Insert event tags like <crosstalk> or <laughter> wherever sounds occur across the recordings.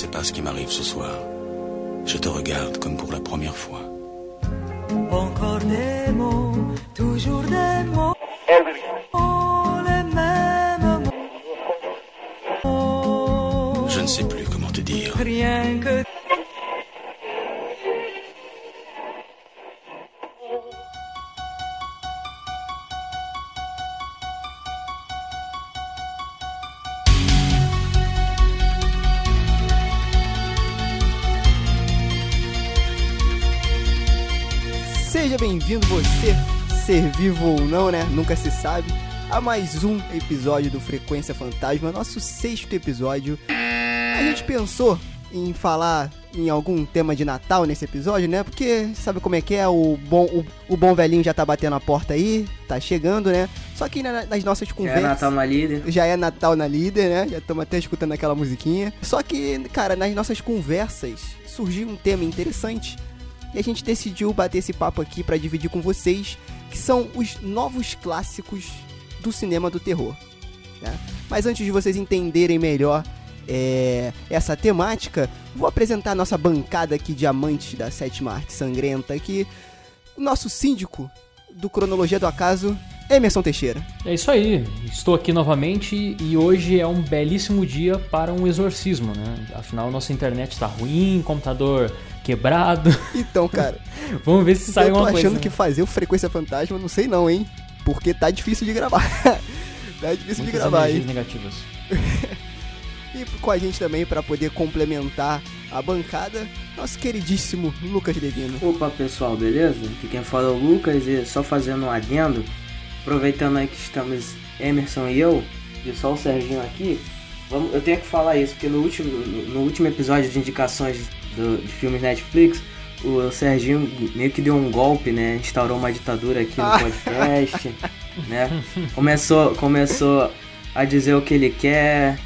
sais pas ce qui m'arrive ce soir. Je te regarde comme pour la première fois. Encore des mots, toujours des mots. Vivo ou não, né? Nunca se sabe. A mais um episódio do Frequência Fantasma, nosso sexto episódio. A gente pensou em falar em algum tema de Natal nesse episódio, né? Porque sabe como é que é? O bom, o, o bom velhinho já tá batendo a porta aí, tá chegando, né? Só que na- nas nossas Já conversas. é Natal na líder. Já é Natal na líder, né? Já estamos até escutando aquela musiquinha. Só que, cara, nas nossas conversas surgiu um tema interessante. E a gente decidiu bater esse papo aqui pra dividir com vocês, que são os novos clássicos do cinema do terror. né? Mas antes de vocês entenderem melhor é, essa temática, vou apresentar a nossa bancada aqui de amantes da sétima arte sangrenta aqui. O nosso síndico do Cronologia do Acaso, Emerson Teixeira. É isso aí, estou aqui novamente e hoje é um belíssimo dia para um exorcismo, né? Afinal, nossa internet está ruim, computador quebrado. <laughs> Então, cara, <laughs> Vamos ver se sai eu tô alguma achando coisa. que né? fazer o Frequência Fantasma, não sei não, hein? Porque tá difícil de gravar. <laughs> tá difícil de Muitas gravar, energias hein? negativas. E com a gente também, pra poder complementar a bancada, nosso queridíssimo Lucas Devino. Opa pessoal, beleza? Aqui quem fala é o Lucas e só fazendo um adendo, aproveitando aí que estamos Emerson e eu, e só o Serginho aqui, vamos, eu tenho que falar isso, porque no último, no, no último episódio de indicações do- de filmes Netflix, o Serginho meio que deu um golpe, né? Instaurou uma ditadura aqui no Ah. podcast, <laughs> né? Começou, começou a dizer o que ele quer,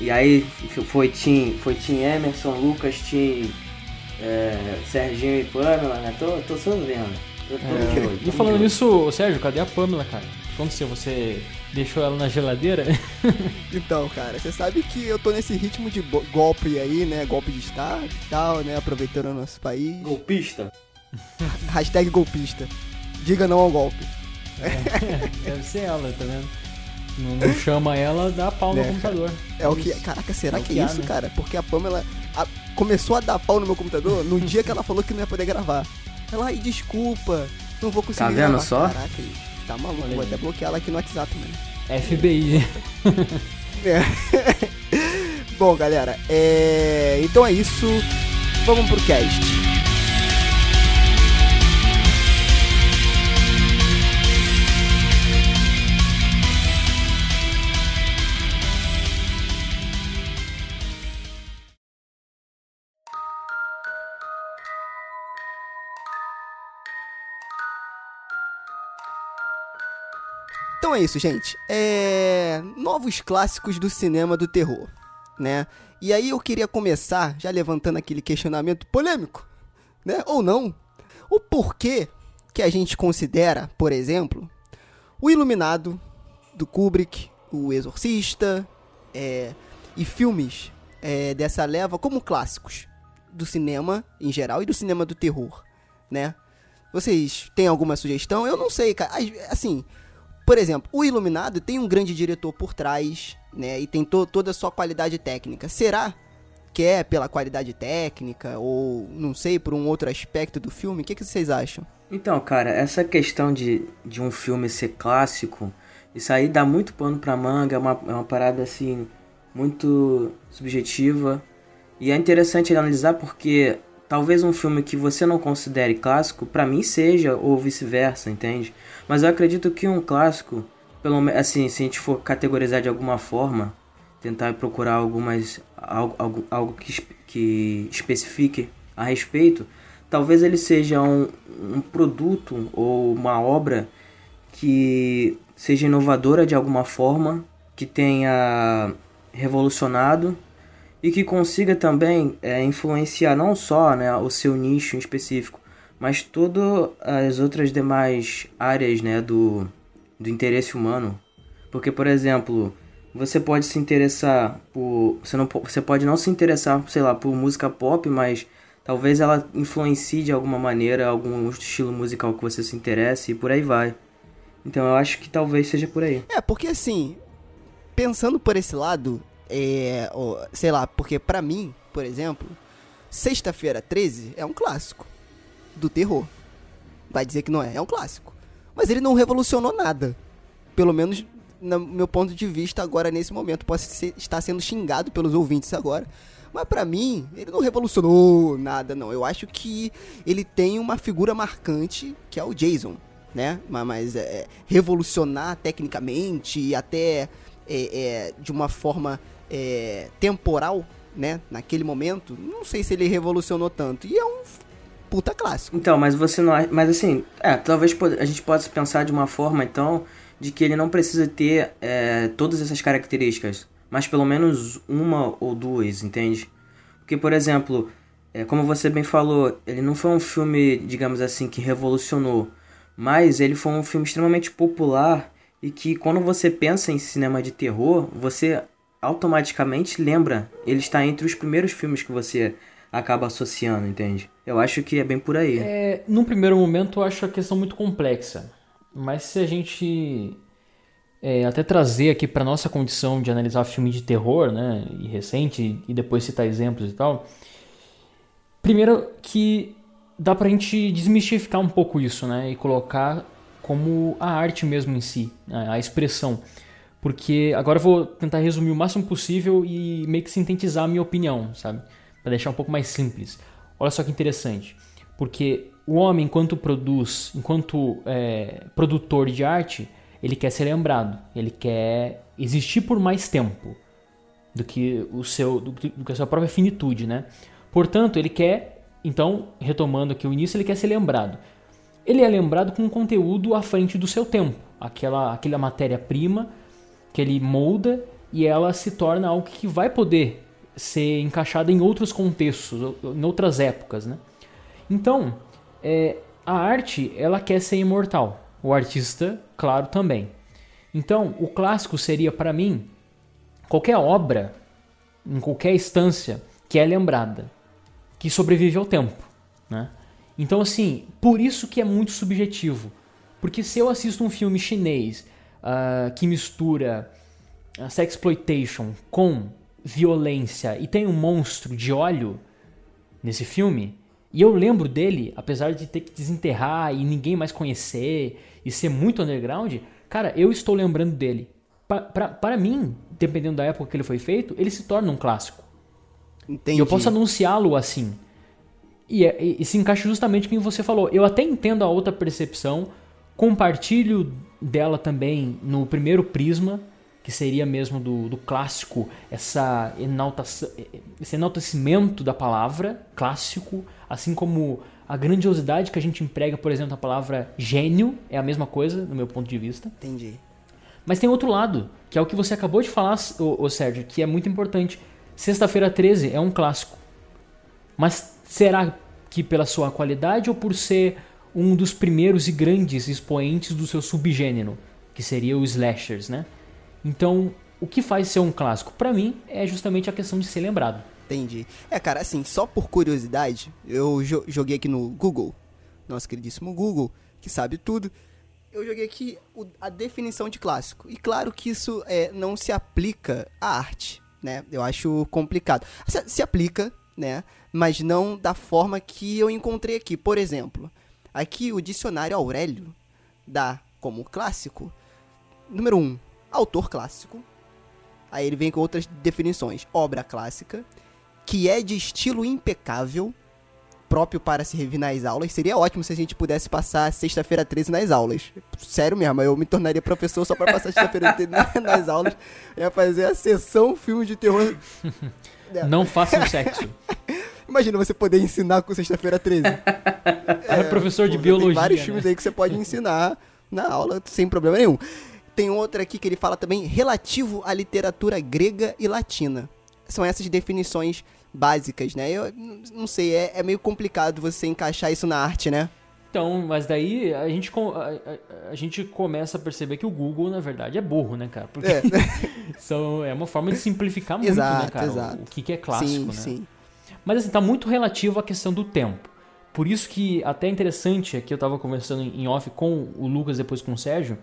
e aí foi Tim, foi Tim Emerson, Lucas, Tim é, Serginho e Pamela, né? Tô, tô só vendo. Tô, tô de olho, tô É. E falando nisso, Sérgio, cadê a Pamela, cara? O que aconteceu? Você deixou ela na geladeira? <laughs> Então, cara, você sabe que eu tô nesse ritmo de golpe aí, né? Golpe de Estado e tal, né? Aproveitando o nosso país. Golpista? <laughs> Hashtag golpista. Diga não ao golpe. Deve ser ela, tá vendo? Não, não chama ela, dá pau no É, computador. É o que. Caraca, será É que que é isso, né? cara? Porque a Pamela a- começou a dar pau no meu computador no dia que ela falou que não ia poder gravar. Ela, ai, desculpa, não vou conseguir Tá vendo gravar. só? Caraca, tá maluco, Olha vou aí. até bloquear ela aqui no WhatsApp, mano. FBI. É. <laughs> Bom, galera, é... então é isso. Vamos pro cast. Isso, gente. É... Novos clássicos do cinema do terror, né? E aí eu queria começar já levantando aquele questionamento polêmico, né? Ou não. O porquê que a gente considera, por exemplo, o Iluminado do Kubrick, o Exorcista, é, e filmes é, dessa leva como clássicos do cinema em geral e do cinema do terror, né? Vocês têm alguma sugestão? Eu não sei, cara. As- Assim, por exemplo, o Iluminado tem um grande diretor por trás, né? E tem to- toda a sua qualidade técnica. Será que é pela qualidade técnica ou, não sei, por um outro aspecto do filme? O que, que vocês acham? Então, cara, essa questão de, de um filme ser clássico, isso aí dá muito pano pra manga, é uma, é uma parada assim, muito subjetiva. E é interessante analisar porque talvez um filme que você não considere clássico, pra mim seja, ou vice-versa, entende? Mas eu acredito que um clássico, pelo assim, se a gente for categorizar de alguma forma, tentar procurar algumas algo, algo, algo que, que especifique a respeito, talvez ele seja um, um produto ou uma obra que seja inovadora de alguma forma, que tenha revolucionado e que consiga também é, influenciar não só né, o seu nicho em específico, mas todas as outras demais áreas né, do, do interesse humano. Porque, por exemplo, você pode se interessar por. Você, não, você pode não se interessar, sei lá, por música pop, mas talvez ela influencie de alguma maneira algum estilo musical que você se interesse e por aí vai. Então eu acho que talvez seja por aí. É, porque assim, pensando por esse lado, é, sei lá, porque para mim, por exemplo, Sexta-feira 13 é um clássico do terror. Vai dizer que não é, é um clássico. Mas ele não revolucionou nada. Pelo menos no meu ponto de vista agora nesse momento. Posso ser, estar sendo xingado pelos ouvintes agora. Mas para mim, ele não revolucionou nada, não. Eu acho que ele tem uma figura marcante, que é o Jason, né? Mas é, revolucionar tecnicamente e até é, é, de uma forma é, temporal, né? Naquele momento, não sei se ele revolucionou tanto. E é um puta clássico. Então, mas você não. Mas assim, é, talvez a gente possa pensar de uma forma, então, de que ele não precisa ter é, todas essas características, mas pelo menos uma ou duas, entende? Porque, por exemplo, é, como você bem falou, ele não foi um filme, digamos assim, que revolucionou, mas ele foi um filme extremamente popular e que quando você pensa em cinema de terror, você automaticamente lembra, ele está entre os primeiros filmes que você acaba associando, entende? Eu acho que é bem por aí. É, num primeiro momento eu acho a questão muito complexa. Mas se a gente é, até trazer aqui para nossa condição de analisar filme de terror, né, e recente, e depois citar exemplos e tal, primeiro que dá pra gente desmistificar um pouco isso, né, e colocar como a arte mesmo em si, né, a expressão. Porque agora eu vou tentar resumir o máximo possível e meio que sintetizar a minha opinião, sabe? Para deixar um pouco mais simples. Olha só que interessante. Porque o homem, enquanto produz, enquanto é, produtor de arte, ele quer ser lembrado, ele quer existir por mais tempo do que o seu, do, do que a sua própria finitude, né? Portanto, ele quer, então, retomando aqui o início, ele quer ser lembrado. Ele é lembrado com um conteúdo à frente do seu tempo, aquela, aquela matéria-prima que ele molda e ela se torna algo que vai poder ser encaixada em outros contextos, em outras épocas, né? Então, é, a arte ela quer ser imortal. O artista, claro, também. Então, o clássico seria para mim qualquer obra, em qualquer instância, que é lembrada, que sobrevive ao tempo, né? Então, assim, por isso que é muito subjetivo. Porque se eu assisto um filme chinês uh, que mistura uh, sexploitation com violência e tem um monstro de óleo nesse filme, e eu lembro dele, apesar de ter que desenterrar e ninguém mais conhecer e ser muito underground, cara, eu estou lembrando dele. Pra, para mim, dependendo da época que ele foi feito, ele se torna um clássico. Entendi. E eu posso anunciá-lo assim. E, é, e, e, se encaixa justamente com o que você falou. Eu até entendo a outra percepção, compartilho dela também no primeiro prisma, que seria mesmo do, do clássico, essa enaltação, esse enaltecimento da palavra clássico, assim como a grandiosidade que a gente emprega, por exemplo, a palavra gênio, é a mesma coisa, no meu ponto de vista. Entendi. Mas tem outro lado, que é o que você acabou de falar, ô, ô Sérgio, que é muito importante. Sexta-feira 13 é um clássico. Mas será que pela sua qualidade ou por ser um dos primeiros e grandes expoentes do seu subgênero, que seria os slashers, né? Então, o que faz ser um clássico para mim é justamente a questão de ser lembrado. Entendi. É, cara, assim, só por curiosidade, eu jo joguei aqui no Google, nosso queridíssimo Google, que sabe tudo. Eu joguei aqui o, a definição de clássico. E claro que isso é, não se aplica à arte, né? Eu acho complicado. Se, se aplica, né? Mas não da forma que eu encontrei aqui. Por exemplo, aqui o dicionário Aurélio dá como clássico, número 1, um, autor clássico. Aí ele vem com outras definições. Obra clássica, que é de estilo impecável, próprio para se rever nas aulas. Seria ótimo se a gente pudesse passar sexta-feira 13 nas aulas. Sério mesmo, eu me tornaria professor só para passar sexta-feira 13 <laughs> nas aulas. Eu ia fazer a sessão filme de terror. <laughs> Não façam sexo. <laughs> Imagina você poder ensinar com sexta-feira 13. é, professor de biologia. Tem vários né? filmes aí que você pode ensinar na aula sem problema nenhum. Tem outra aqui que ele fala também relativo à literatura grega e latina. São essas definições básicas, né? Eu não sei, é, é meio complicado você encaixar isso na arte, né? Então, mas daí a gente, a, a, a, gente começa a perceber que o Google, na verdade, é burro, né, cara? Porque é, <laughs> são, é uma forma de simplificar muito, né, exato, né, cara? Exato. O, o que, que é clássico, sim, né? Sim. Mas assim, tá muito relativo à questão do tempo. Por isso que até é interessante, aqui eu tava conversando em off com o Lucas, depois com o Sérgio,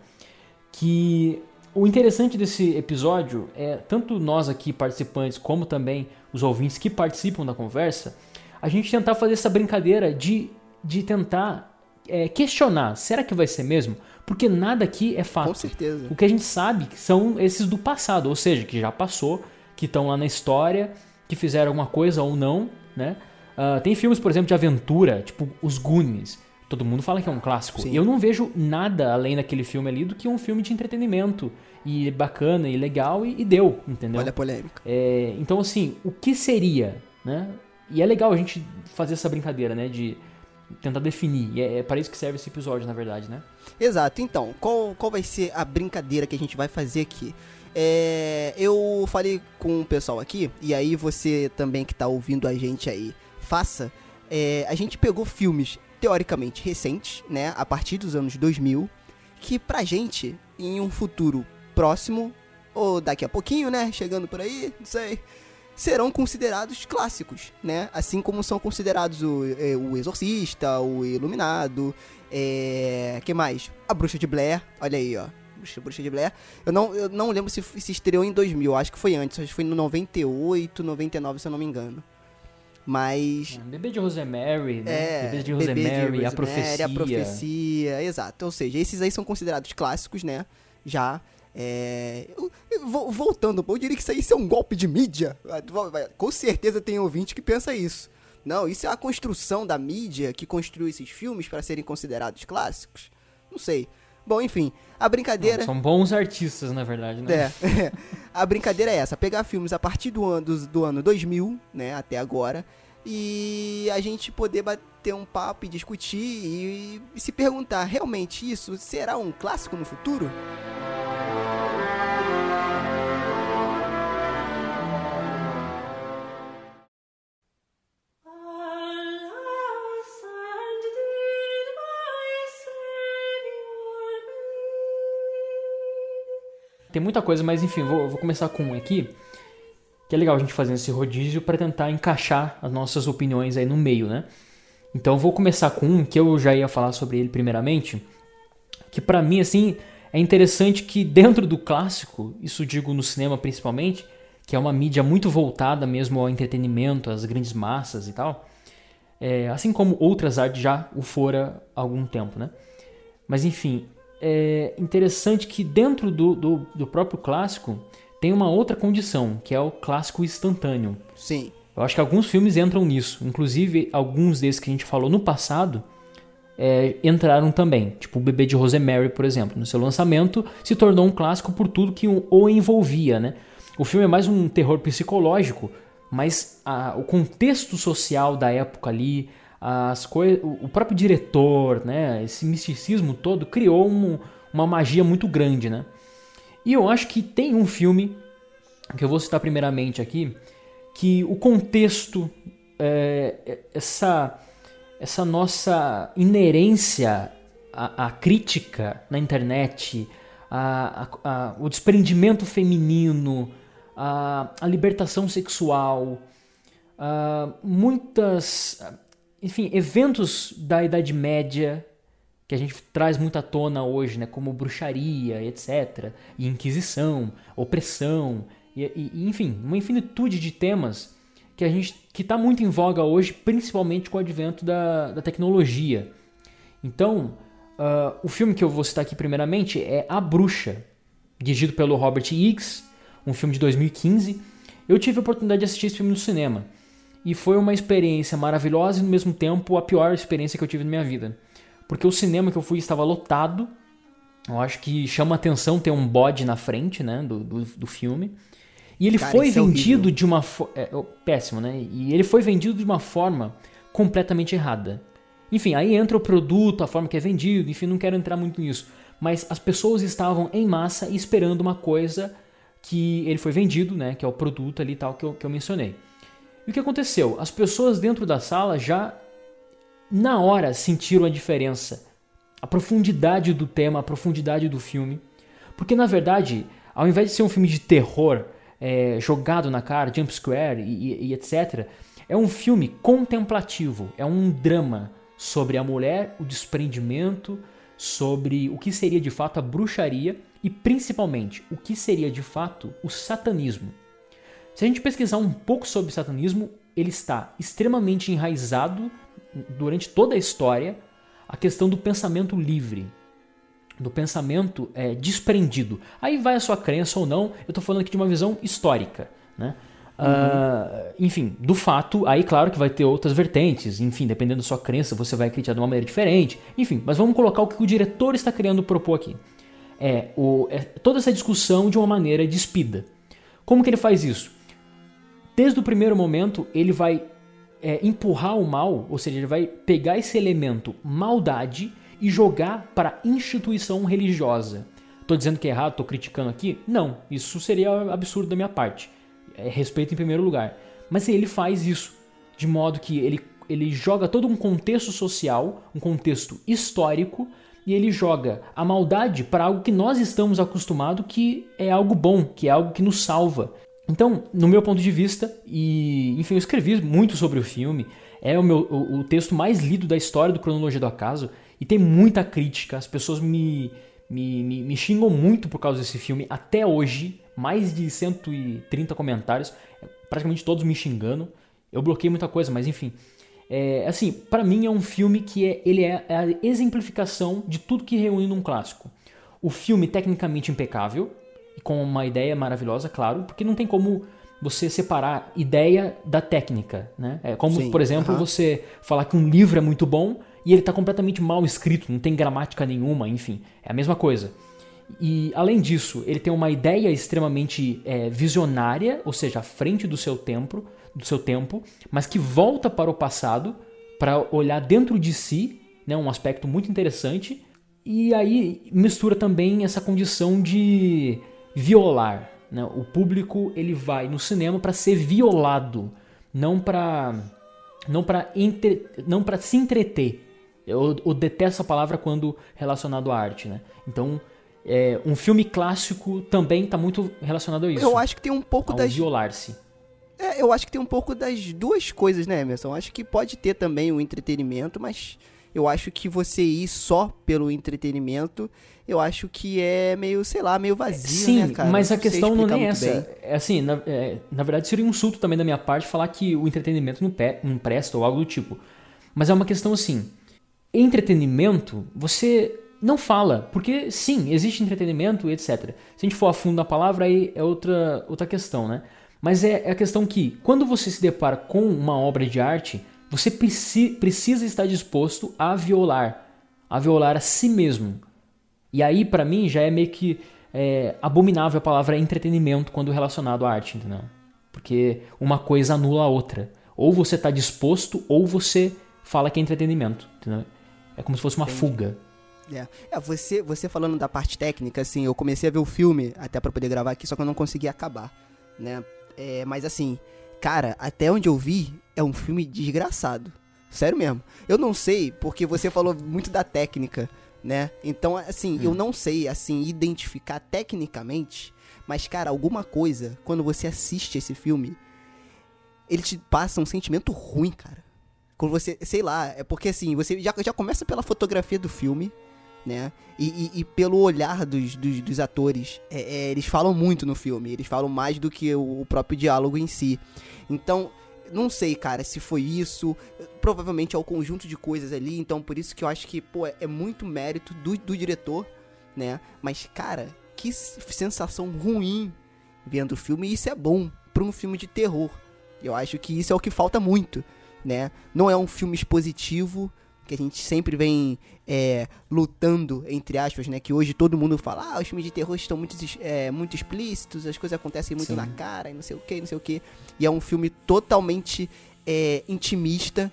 que o interessante desse episódio é tanto nós aqui participantes, como também os ouvintes que participam da conversa, a gente tentar fazer essa brincadeira de, de tentar é, questionar: será que vai ser mesmo? Porque nada aqui é fato. Com certeza. O que a gente sabe são esses do passado, ou seja, que já passou, que estão lá na história, que fizeram alguma coisa ou não, né? Uh, tem filmes, por exemplo, de aventura, tipo Os Goonies. Todo mundo fala que é um clássico. Sim. E eu não vejo nada além daquele filme ali do que um filme de entretenimento. E bacana e legal e, e deu, entendeu? Olha a polêmica. É, então, assim, o que seria, né? E é legal a gente fazer essa brincadeira, né? De tentar definir. E é, é para isso que serve esse episódio, na verdade, né? Exato. Então, qual, qual vai ser a brincadeira que a gente vai fazer aqui? É, eu falei com o pessoal aqui, e aí você também que tá ouvindo a gente aí, faça. É, a gente pegou filmes teoricamente recentes, né, a partir dos anos 2000, que pra gente, em um futuro próximo, ou daqui a pouquinho, né, chegando por aí, não sei, serão considerados clássicos, né? Assim como são considerados o, é, o Exorcista, o Iluminado, é... que mais? A Bruxa de Blair, olha aí, ó. Bruxa de Blair. Eu não, eu não lembro se, se estreou em 2000, acho que foi antes, acho que foi no 98, 99, se eu não me engano. Mas. É, Bebê de Rosemary, né? É, Bebê de Rosemary, Bebê de Rosemary a profecia. A profecia, exato. Ou seja, esses aí são considerados clássicos, né? Já. É, voltando, eu diria que isso aí é um golpe de mídia. Com certeza tem ouvinte que pensa isso. Não, isso é a construção da mídia que construiu esses filmes para serem considerados clássicos. Não sei. Bom, enfim, a brincadeira. Não, são bons artistas, na verdade, né? É. <laughs> A brincadeira é essa: pegar filmes a partir do ano, do, do ano 2000, né, até agora, e a gente poder bater um papo e discutir e, e se perguntar: realmente isso será um clássico no futuro? Tem muita coisa, mas enfim, vou, vou começar com um aqui. Que é legal a gente fazer esse rodízio para tentar encaixar as nossas opiniões aí no meio, né? Então vou começar com um que eu já ia falar sobre ele primeiramente, que para mim assim é interessante que dentro do clássico, isso digo no cinema principalmente, que é uma mídia muito voltada mesmo ao entretenimento, às grandes massas e tal, é, assim como outras artes já o fora há algum tempo, né? Mas enfim, é interessante que dentro do, do, do, próprio clássico tem uma outra condição, que é o clássico instantâneo. Sim. Eu acho que alguns filmes entram nisso. Inclusive, alguns desses que a gente falou no passado é, entraram também. Tipo o Bebê de Rosemary, por exemplo. No seu lançamento, se tornou um clássico por tudo que o envolvia, né? O filme é mais um terror psicológico, mas a, o contexto social da época ali, as coisas, o próprio diretor, né, esse misticismo todo criou um, uma magia muito grande, né? E eu acho que tem um filme que eu vou citar primeiramente aqui, que o contexto, é, essa essa nossa inerência à, à crítica na internet, a, a, o desprendimento feminino, a libertação sexual, muitas enfim, eventos da Idade Média que a gente traz muito à tona hoje, né, como bruxaria, etc., e Inquisição, opressão, e, e, enfim, uma infinitude de temas que a gente que está muito em voga hoje, principalmente com o advento da, da tecnologia. Então, uh, o filme que eu vou citar aqui primeiramente é A Bruxa, dirigido pelo Robert Higgs, um filme de 2015. Eu tive a oportunidade de assistir esse filme no cinema e foi uma experiência maravilhosa e no mesmo tempo a pior experiência que eu tive na minha vida. Porque o cinema que eu fui estava lotado. Eu acho que chama atenção ter um bode na frente, né, do, do, do filme. E ele Cara, foi é vendido é de uma forma. É, péssimo, né? E ele foi vendido de uma forma completamente errada. Enfim, aí entra o produto, a forma que é vendido, enfim, não quero entrar muito nisso. Mas as pessoas estavam em massa esperando uma coisa que ele foi vendido, né? Que é o produto ali tal que eu, que eu mencionei. E o que aconteceu? As pessoas dentro da sala já na hora sentiram a diferença, a profundidade do tema, a profundidade do filme. Porque na verdade, ao invés de ser um filme de terror é, jogado na cara, jump square e, e, e etc., é um filme contemplativo, é um drama sobre a mulher, o desprendimento, sobre o que seria de fato a bruxaria e principalmente o que seria de fato o satanismo. Se a gente pesquisar um pouco sobre satanismo, ele está extremamente enraizado durante toda a história a questão do pensamento livre, do pensamento é, desprendido. Aí vai a sua crença ou não, eu estou falando aqui de uma visão histórica. Né? Uhum. Uh, enfim, do fato, aí claro que vai ter outras vertentes, enfim, dependendo da sua crença, você vai acreditar de uma maneira diferente, enfim, mas vamos colocar o que o diretor está querendo propor aqui. É, o, é toda essa discussão de uma maneira despida. Como que ele faz isso? Desde o primeiro momento, ele vai é, empurrar o mal, ou seja, ele vai pegar esse elemento maldade e jogar para instituição religiosa. Estou dizendo que é errado, estou criticando aqui? Não, isso seria absurdo da minha parte. É respeito em primeiro lugar. Mas ele faz isso de modo que ele, ele joga todo um contexto social, um contexto histórico, e ele joga a maldade para algo que nós estamos acostumados que é algo bom, que é algo que nos salva, então, no meu ponto de vista, e enfim, eu escrevi muito sobre o filme, é o, meu, o, o texto mais lido da história do Cronologia do Acaso, e tem muita crítica, as pessoas me, me, me, me xingam muito por causa desse filme, até hoje, mais de 130 comentários, praticamente todos me xingando, eu bloqueei muita coisa, mas enfim. É, assim, para mim é um filme que é, ele é a exemplificação de tudo que reúne num clássico. O filme tecnicamente impecável, com uma ideia maravilhosa, claro, porque não tem como você separar ideia da técnica, né? É como, Sim, por exemplo, uh -huh. você falar que um livro é muito bom e ele está completamente mal escrito, não tem gramática nenhuma, enfim, é a mesma coisa. E além disso, ele tem uma ideia extremamente é, visionária, ou seja, à frente do seu tempo, do seu tempo, mas que volta para o passado para olhar dentro de si, né, um aspecto muito interessante. E aí mistura também essa condição de violar. Né? O público ele vai no cinema para ser violado, não para não para não para se entreter. Eu, eu, detesto essa palavra quando relacionado à arte, né? Então, é, um filme clássico também está muito relacionado a isso. Eu acho que tem um pouco das violar-se. É, eu acho que tem um pouco das duas coisas, né, Emerson? Eu acho que pode ter também o entretenimento, mas eu acho que você ir só pelo entretenimento, eu acho que é meio, sei lá, meio vazio, Sim, né, cara? mas a questão não é essa. É assim, na, é, na verdade seria um insulto também da minha parte falar que o entretenimento não, pe não presta ou algo do tipo. Mas é uma questão assim, entretenimento, você não fala, porque sim, existe entretenimento, etc. Se a gente for a fundo na palavra, aí é outra, outra questão, né? Mas é, é a questão que, quando você se depara com uma obra de arte, você preci precisa estar disposto a violar, a violar a si mesmo. E aí, para mim, já é meio que é, abominável a palavra entretenimento quando relacionado à arte, entendeu? Porque uma coisa anula a outra. Ou você está disposto, ou você fala que é entretenimento, entendeu? É como se fosse uma Entendi. fuga. É. é, você, você falando da parte técnica, assim, eu comecei a ver o filme até para poder gravar aqui, só que eu não consegui acabar, né? É, mas assim, Cara, até onde eu vi, é um filme desgraçado. Sério mesmo. Eu não sei, porque você falou muito da técnica, né? Então, assim, hum. eu não sei, assim, identificar tecnicamente, mas, cara, alguma coisa, quando você assiste esse filme, ele te passa um sentimento ruim, cara. Quando você, sei lá, é porque assim, você já, já começa pela fotografia do filme, né? E, e, e pelo olhar dos, dos, dos atores, é, é, eles falam muito no filme, eles falam mais do que o, o próprio diálogo em si. Então, não sei, cara, se foi isso. Provavelmente é o conjunto de coisas ali. Então, por isso que eu acho que, pô, é muito mérito do, do diretor, né? Mas, cara, que sensação ruim vendo o filme. E isso é bom para um filme de terror. Eu acho que isso é o que falta muito, né? Não é um filme expositivo, que a gente sempre vem é, lutando, entre aspas, né? Que hoje todo mundo fala, ah, os filmes de terror estão muito, é, muito explícitos, as coisas acontecem muito Sim. na cara, e não sei o que, não sei o que. E é um filme totalmente é, intimista,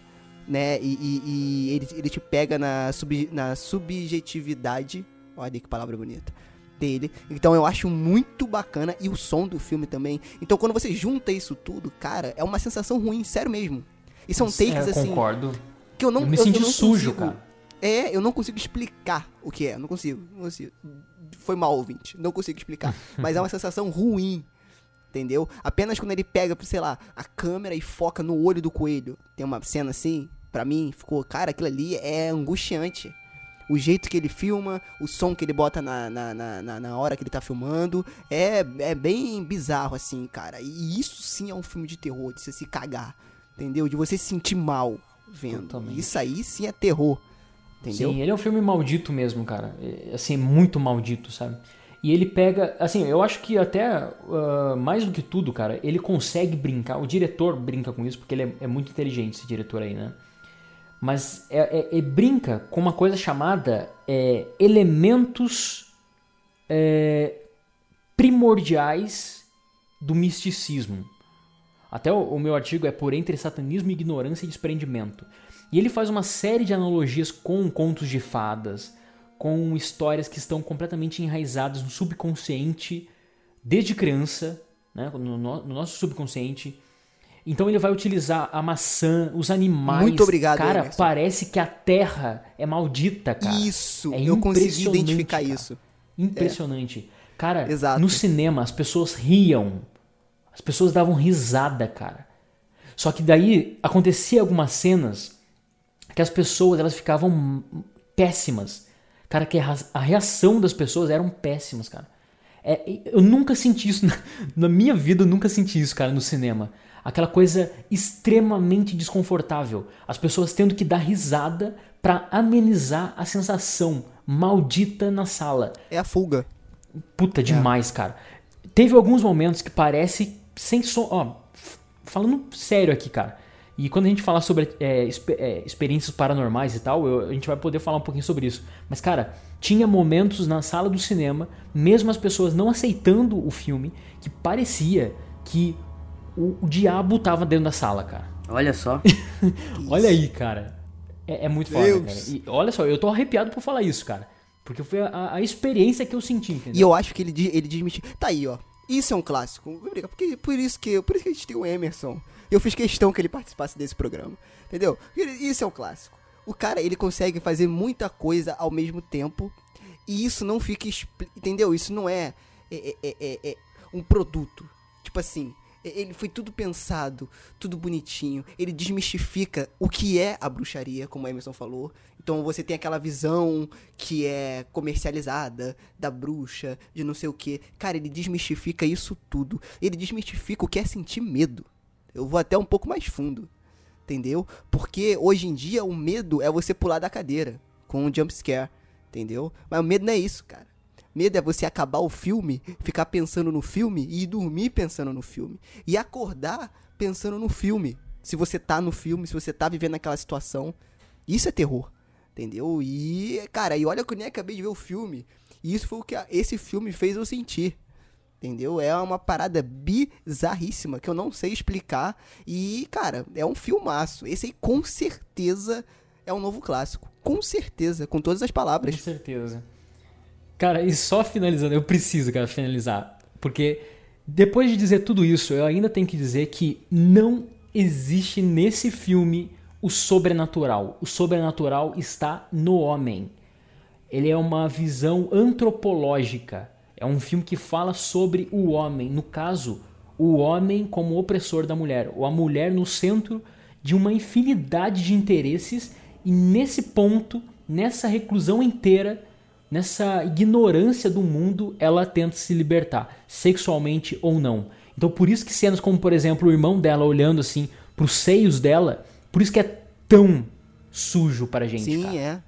né? E, e, e, ele, ele te pega na, sub, na subjetividade. Olha que palavra bonita dele. Então eu acho muito bacana e o som do filme também. Então quando você junta isso tudo, cara, é uma sensação ruim, sério mesmo. E são takes é, assim. Concordo. Que eu não Eu me eu- eu senti não sujo, consigo- cara. É, eu não consigo explicar o que é. Não consigo. Não consigo. Foi mal, ouvinte. Não consigo explicar. <laughs> Mas é uma sensação ruim. Entendeu? Apenas quando ele pega, sei lá, a câmera e foca no olho do coelho. Tem uma cena assim, pra mim, ficou, cara, aquilo ali é angustiante. O jeito que ele filma, o som que ele bota na, na, na, na- na hora que ele tá filmando, é, é bem bizarro, assim, cara. E isso sim é um filme de terror, de você se cagar, entendeu? De você se sentir mal vendo. Totalmente. Isso aí sim é terror, entendeu? Sim, ele é um filme maldito mesmo, cara. É, Assim, muito maldito, sabe? E ele pega, assim, eu acho que até ah, mais do que tudo, cara, ele consegue brincar. O diretor brinca com isso porque ele é, é muito inteligente, esse diretor aí, né? Mas é, é- é- brinca com uma coisa chamada é, elementos é, primordiais do misticismo. Até o, o meu artigo é por entre satanismo, ignorância e desprendimento. E ele faz uma série de analogias com contos de fadas, com histórias que estão completamente enraizadas no subconsciente desde criança, né, no, no- no nosso subconsciente. Então ele vai utilizar a maçã, os animais. Muito obrigado, Cara, Emerson. parece que a Terra é maldita, cara. Isso, É eu consegui identificar cara. isso. Impressionante. Cara, Exato. no cinema as pessoas riam. As pessoas davam risada, cara. Só que daí acontecia algumas cenas que as pessoas elas ficavam péssimas. Cara, que a reação das pessoas eram péssimas, cara. É, eu nunca senti isso <laughs> na, na minha vida, eu nunca senti isso, cara, no cinema. Aquela coisa extremamente desconfortável. As pessoas tendo que dar risada pra amenizar a sensação maldita na sala. É a fuga. Puta, demais, cara. Teve alguns momentos que parece sem som. Ó, falando sério aqui, cara. E quando a gente falar sobre é, expe- é, experiências paranormais e tal, eu- a gente vai poder falar um pouquinho sobre isso. Mas, cara, tinha momentos na sala do cinema, mesmo as pessoas não aceitando o filme, que parecia que o, o diabo tava dentro da sala, cara. Olha só. <laughs> Olha aí, cara. É, é muito foda, Deus. cara. E olha só, eu tô arrepiado por falar isso, cara. Porque foi a, a experiência que eu senti, entendeu? E eu acho que ele, ele desmentiu. Tá aí, ó. Isso é um clássico. Porque, por, isso que, por isso que a gente tem o Emerson. Eu fiz questão que ele participasse desse programa. Entendeu? Isso é um clássico. O cara, ele consegue fazer muita coisa ao mesmo tempo. E isso não fica. Entendeu? Isso não é, é, é- é- é um produto. Tipo assim. é- Ele foi tudo pensado, tudo bonitinho. Ele desmistifica o que é a bruxaria, como o Emerson falou. Então você tem aquela visão que é comercializada da bruxa, de não sei o que. Cara, ele desmistifica isso tudo. Ele desmistifica o que é sentir medo. Eu vou até um pouco mais fundo. Entendeu? Porque hoje em dia o medo é você pular da cadeira com um jump scare. Entendeu? Mas o medo não é isso, cara. Medo é você acabar o filme, ficar pensando no filme e ir dormir pensando no filme. E acordar pensando no filme. Se você tá no filme, se você tá vivendo aquela situação. Isso é terror. Entendeu? E, cara, e olha que eu nem acabei de ver o filme. E isso foi o que esse filme fez eu sentir. Entendeu? É uma parada bizarríssima que eu não sei explicar. E, cara, é um filmaço. Esse aí com certeza é um novo clássico. Com certeza, com todas as Com palavras. certeza. Cara, e só finalizando, eu preciso, cara, finalizar. Porque depois de dizer tudo isso, eu ainda tenho que dizer que não existe nesse filme o sobrenatural. O sobrenatural está no homem. Ele é uma visão antropológica. É um filme que fala sobre o homem. No caso, o homem como opressor da mulher. Ou a mulher no centro de uma infinidade de interesses. E nesse ponto, nessa reclusão inteira, nessa ignorância do mundo, ela tenta se libertar, sexualmente ou não. Então por isso que cenas como, por exemplo, o irmão dela olhando assim pros seios dela, por isso que é tão sujo pra gente, Sim, cara. é.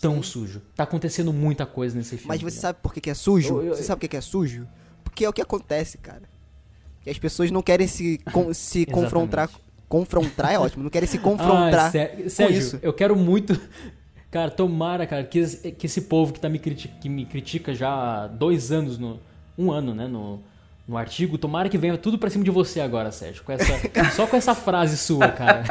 Tão sujo. Tá acontecendo muita coisa nesse filme. Mas você sabe por que, que é sujo? Eu- eu- Você sabe por que, que é sujo? Porque é o que acontece, cara. Que as pessoas não querem se, con- <laughs> se confrontar. Confrontar é ótimo, não querem se <laughs> confrontar Ah, Sérgio, isso. eu quero muito. <laughs> Cara, tomara, cara, que, esse- que esse povo que, tá me criti- que me critica já há dois anos, no, um ano, né, no, no artigo, tomara que venha tudo pra cima de você agora, Sérgio. Com essa, <laughs> só com essa frase sua, cara.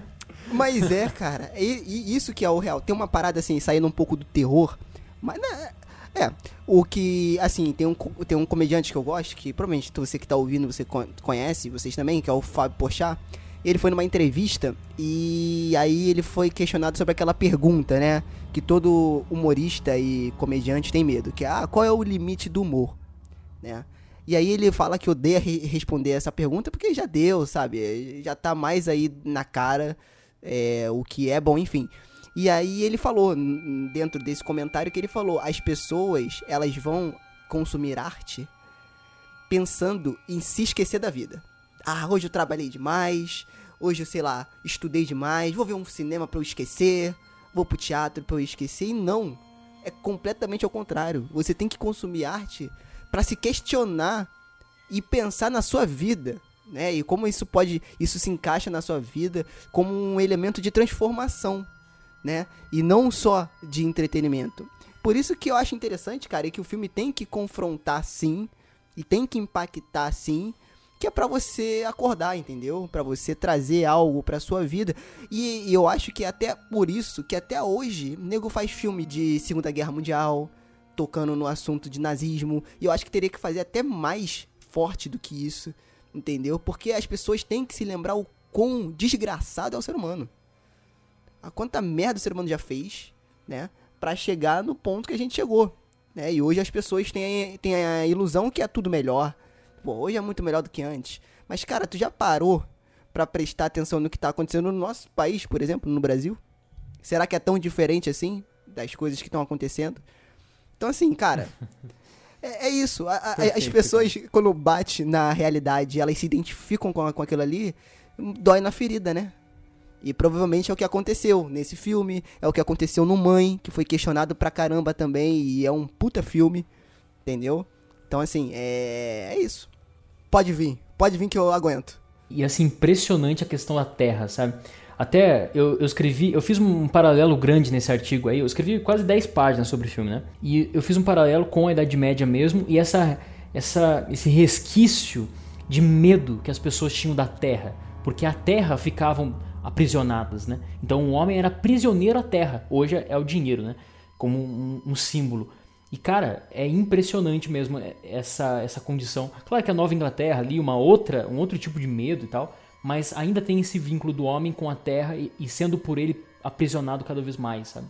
<laughs> Mas é, cara, e, e isso que é o real. Tem uma parada assim, saindo um pouco do terror, mas né, é, o que, assim, tem um, tem um comediante que eu gosto, que provavelmente você que tá ouvindo, você con- conhece, vocês também, que é o Fábio Porchat, ele foi numa entrevista e aí ele foi questionado sobre aquela pergunta, né? Que todo humorista e comediante tem medo, que é, ah, qual é o limite do humor, né? E aí ele fala que odeia re responder essa pergunta porque já deu, sabe? Já tá mais aí na cara é, o que é bom, enfim. E aí ele falou, dentro desse comentário, que ele falou, as pessoas, elas vão consumir arte pensando em se esquecer da vida. Ah, hoje eu trabalhei demais, hoje eu, sei lá, estudei demais, vou ver um cinema para eu esquecer, vou pro teatro para eu esquecer. E não, é completamente ao contrário. Você tem que consumir arte para se questionar e pensar na sua vida, né? E como isso pode, isso se encaixa na sua vida como um elemento de transformação, né? E não só de entretenimento. Por isso que eu acho interessante, cara, é que o filme tem que confrontar sim e tem que impactar sim, que é para você acordar, entendeu? Para você trazer algo para sua vida. E, e, eu acho que até por isso que até hoje, nego faz filme de Segunda Guerra Mundial, tocando no assunto de nazismo. E eu acho que teria que fazer até mais forte do que isso, entendeu? Porque as pessoas têm que se lembrar o quão desgraçado é o ser humano. A quanta merda o ser humano já fez, né? Pra chegar no ponto que a gente chegou. Né? E hoje as pessoas têm, têm a ilusão que é tudo melhor. Pô, hoje é muito melhor do que antes. Mas, cara, tu já parou para prestar atenção no que tá acontecendo no nosso país, por exemplo, no Brasil? Será que é tão diferente assim das coisas que estão acontecendo? Então, assim, cara. <laughs> É, é isso. A, a, as pessoas, quando bate na realidade, elas se identificam com, com aquilo ali, dói na ferida, né? E provavelmente é o que aconteceu nesse filme, é o que aconteceu no Mãe, que foi questionado pra caramba também, e é um puta filme, entendeu? Então, assim, é, é isso. Pode vir, pode vir que eu aguento. E assim, impressionante a questão da terra, sabe? Até eu, eu escrevi, eu fiz um paralelo grande nesse artigo aí, eu escrevi quase 10 páginas sobre o filme, né? E eu fiz um paralelo com a Idade Média mesmo e essa, essa, esse resquício de medo que as pessoas tinham da terra. Porque a terra ficavam aprisionadas, né? Então o homem era prisioneiro à terra, hoje é o dinheiro, né? Como um, um símbolo. E cara, é impressionante mesmo essa, essa condição. Claro que a Nova Inglaterra ali, uma outra, um outro tipo de medo e tal, mas ainda tem esse vínculo do homem com a terra e, e sendo por ele aprisionado cada vez mais, sabe?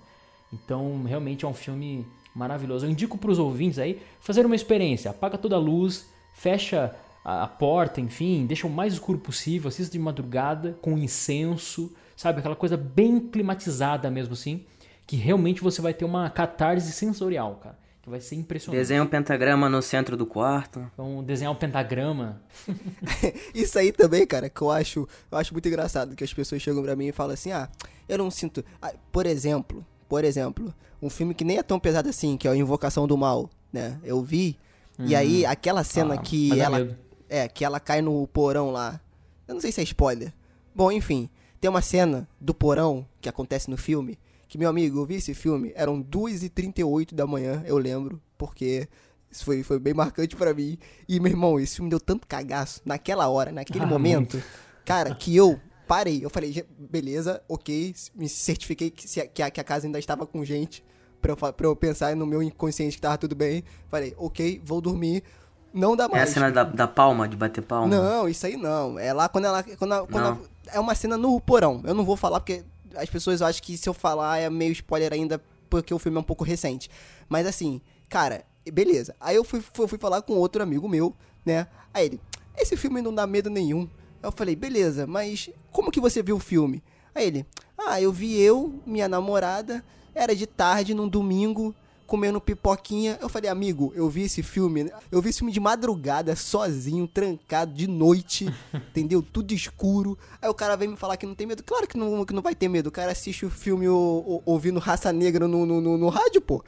Então, realmente é um filme maravilhoso. Eu indico para os ouvintes aí fazer uma experiência. Apaga toda a luz, fecha a, porta, enfim, deixa o mais escuro possível, assista de madrugada com incenso, sabe? Aquela coisa bem climatizada mesmo assim, que realmente você vai ter uma catarse sensorial, cara que vai ser impressionante. Desenha um pentagrama no centro do quarto. Então, desenhar um pentagrama. <laughs> Isso aí também, cara, que eu acho, eu acho muito engraçado, que as pessoas chegam pra mim e falam assim, ah, eu não sinto... Ah, por exemplo, por exemplo, um filme que nem é tão pesado assim, que é a Invocação do Mal, né? Eu vi, hum. e aí aquela cena ah, que ela... É, que ela cai no porão lá. Eu não sei se é spoiler. Bom, enfim, tem uma cena do porão que acontece no filme que, meu amigo, eu vi esse filme, eram 2h38 da manhã, eu lembro, porque isso foi, foi bem marcante para mim. E, meu irmão, esse filme deu tanto cagaço naquela hora, naquele ah, momento, muito. cara, que eu parei. Eu falei, beleza, ok, me certifiquei que, que, a, que a casa ainda estava com gente, pra eu, pra eu pensar no meu inconsciente que tava tudo bem. Falei, ok, vou dormir. Não dá mais. É a cena da, da palma, de bater palma? Não, isso aí não. É lá quando ela. Quando, ela, quando ela, é uma cena no porão. Eu não vou falar porque as pessoas acham que se eu falar é meio spoiler ainda, porque o filme é um pouco recente. Mas assim, cara, beleza. Aí eu fui, fui, fui falar com outro amigo meu, né? Aí ele, esse filme não dá medo nenhum. Eu falei, beleza, mas como que você viu o filme? Aí ele, ah, eu vi eu, minha namorada, era de tarde, num domingo, comendo pipoquinha. Eu falei, amigo, eu vi esse filme, eu vi esse filme de madrugada, sozinho, trancado, de noite, <laughs> entendeu? Tudo escuro. Aí o cara vem me falar que não tem medo. Claro que não, que não vai ter medo. O cara assiste o filme o, o, ouvindo Raça Negra no, no, no, no rádio, pô.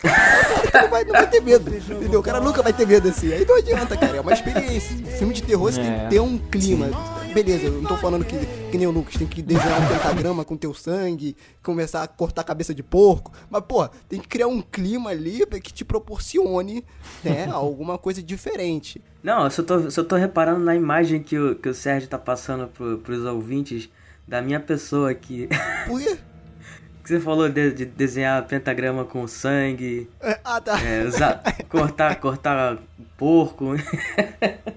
Não vai, não vai ter medo, entendeu? O cara nunca vai ter medo assim. Aí não adianta, cara. É uma experiência. Filme de terror você é. tem que ter um clima beleza, eu não tô falando que, que nem o Lucas tem que desenhar um pentagrama com teu sangue, começar a cortar a cabeça de porco. Mas, pô, tem que criar um clima ali que te proporcione, né, <laughs> alguma coisa diferente. Não, eu só tô, só tô reparando na imagem que o, que o Sérgio tá passando pro, pros ouvintes da minha pessoa aqui. <laughs> Por quê? que você falou de, de, desenhar pentagrama com sangue. É, ah, tá. É, usar, cortar, cortar porco. <laughs>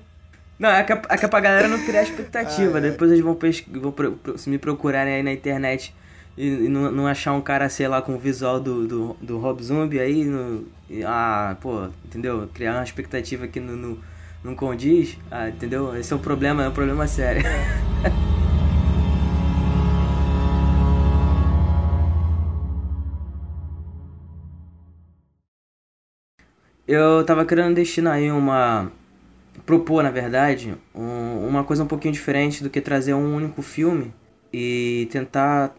Não, é que, é que é pra galera não criar expectativa. Ah, Depois eles vão, vão me procurarem aí na internet e, não, não, achar um cara, sei lá, com o visual do, do, do Rob Zombie aí. No, ah, pô, entendeu? Criar uma expectativa que não, não, não condiz. Ah, entendeu? Esse é o problema, é um problema sério. <laughs> Eu tava querendo destinar aí uma. Propor, na verdade, um, uma coisa um pouquinho diferente do que trazer um único filme e tentar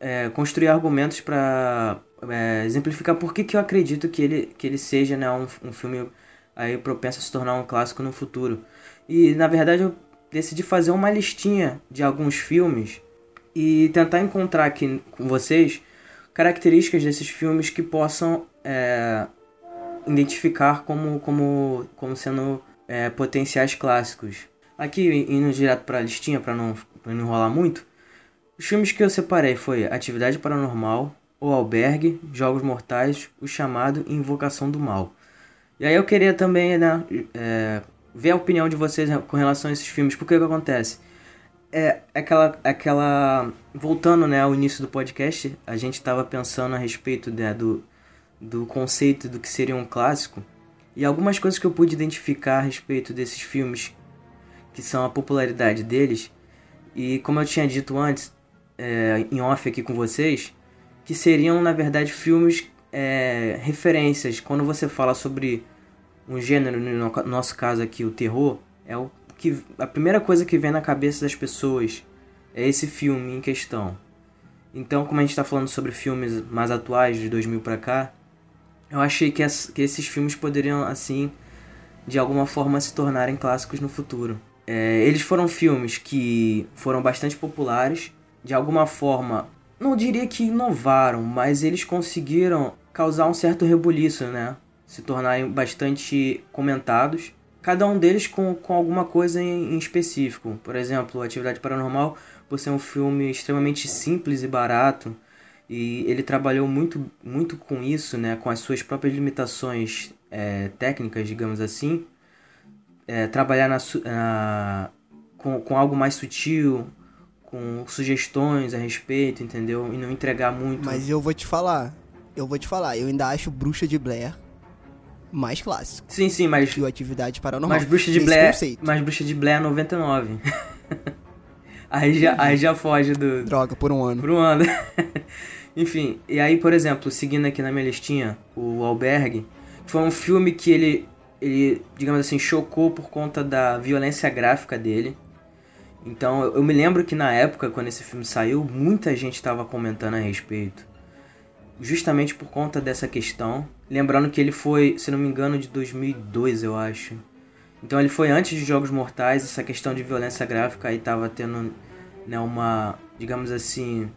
é, construir argumentos para é, exemplificar por que, que eu acredito que ele, que ele seja né, um, um filme aí propenso a se tornar um clássico no futuro. E na verdade eu decidi fazer uma listinha de alguns filmes e tentar encontrar aqui com vocês características desses filmes que possam é, identificar como, como, como sendo é, potenciais clássicos. Aqui, indo direto para a listinha, para não, não enrolar muito, os filmes que eu separei foi Atividade Paranormal, O Albergue, Jogos Mortais, O Chamado e Invocação do Mal. E aí eu queria também né, é, ver a opinião de vocês com relação a esses filmes, porque o que acontece? É aquela, aquela voltando né, ao início do podcast, a gente estava pensando a respeito né, do, do conceito do que seria um clássico e algumas coisas que eu pude identificar a respeito desses filmes, que são a popularidade deles, e como eu tinha dito antes, é, em off aqui com vocês, que seriam na verdade filmes é, referências. Quando você fala sobre um gênero, no nosso caso aqui, o terror, é o que a primeira coisa que vem na cabeça das pessoas é esse filme em questão. Então, como a gente está falando sobre filmes mais atuais, de 2000 para cá, eu achei que, as, que esses filmes poderiam, assim, de alguma forma se tornarem clássicos no futuro. É, eles foram filmes que foram bastante populares, de alguma forma, não diria que inovaram, mas eles conseguiram causar um certo rebuliço, né? Se tornarem bastante comentados. Cada um deles com, com alguma coisa em, em específico. Por exemplo, Atividade Paranormal, por ser um filme extremamente simples e barato, e ele trabalhou muito, muito com isso, né, com as suas próprias limitações é, técnicas, digamos assim. É, trabalhar na, na, com, com algo mais sutil, com sugestões a respeito, entendeu? E não entregar muito. Mas eu vou te falar, eu vou te falar, eu ainda acho Bruxa de Blair mais clássico. Sim, sim, mas. Que o Atividade Paranormal. Mas Bruxa de Blair. Conceito. Mas Bruxa de Blair é 99. <laughs> aí, já, aí já foge do. Droga, por um ano. Por um ano. <laughs> Enfim, e aí, por exemplo, seguindo aqui na minha listinha, o Albergue, foi um filme que ele, ele, digamos assim, chocou por conta da violência gráfica dele. Então, eu me lembro que na época, quando esse filme saiu, muita gente estava comentando a respeito. Justamente por conta dessa questão. Lembrando que ele foi, se não me engano, de 2002, eu acho. Então, ele foi antes de Jogos Mortais. Essa questão de violência gráfica aí estava tendo né, uma, digamos assim,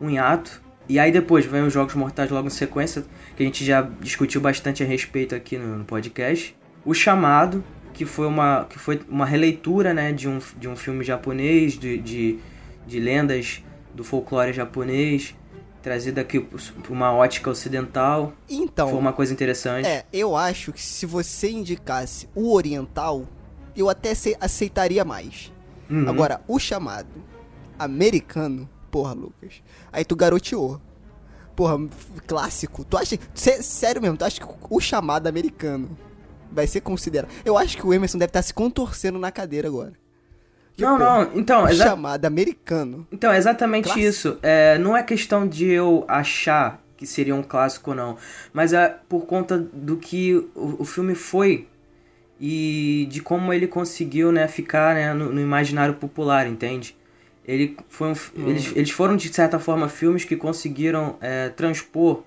um hiato. E aí depois vem os Jogos Mortais logo em sequência, que a gente já discutiu bastante a respeito aqui no, podcast. O Chamado, que foi uma, que foi uma releitura né, de, um, de um filme japonês, de, de, de lendas do folclore japonês, trazida aqui por uma ótica ocidental. Então. Foi uma coisa interessante. É, eu acho que se você indicasse o oriental, eu até aceitaria mais. Uhum. Agora, o chamado americano Porra, Lucas. Aí tu garoteou. Porra, clássico. Tu acha. Sério mesmo, tu acha que o chamado americano vai ser considerado. Eu acho que o Emerson deve estar tá se contorcendo na cadeira agora. Que, não, porra, não, então. Exa... Chamado americano. Então, é exatamente clássico. isso. É, não é questão de eu achar que seria um clássico ou não. Mas é por conta do que o, o filme foi e de como ele conseguiu né, ficar né, no, no imaginário popular, entende? Ele foi um, hum. eles, eles foram de certa forma filmes que conseguiram é, transpor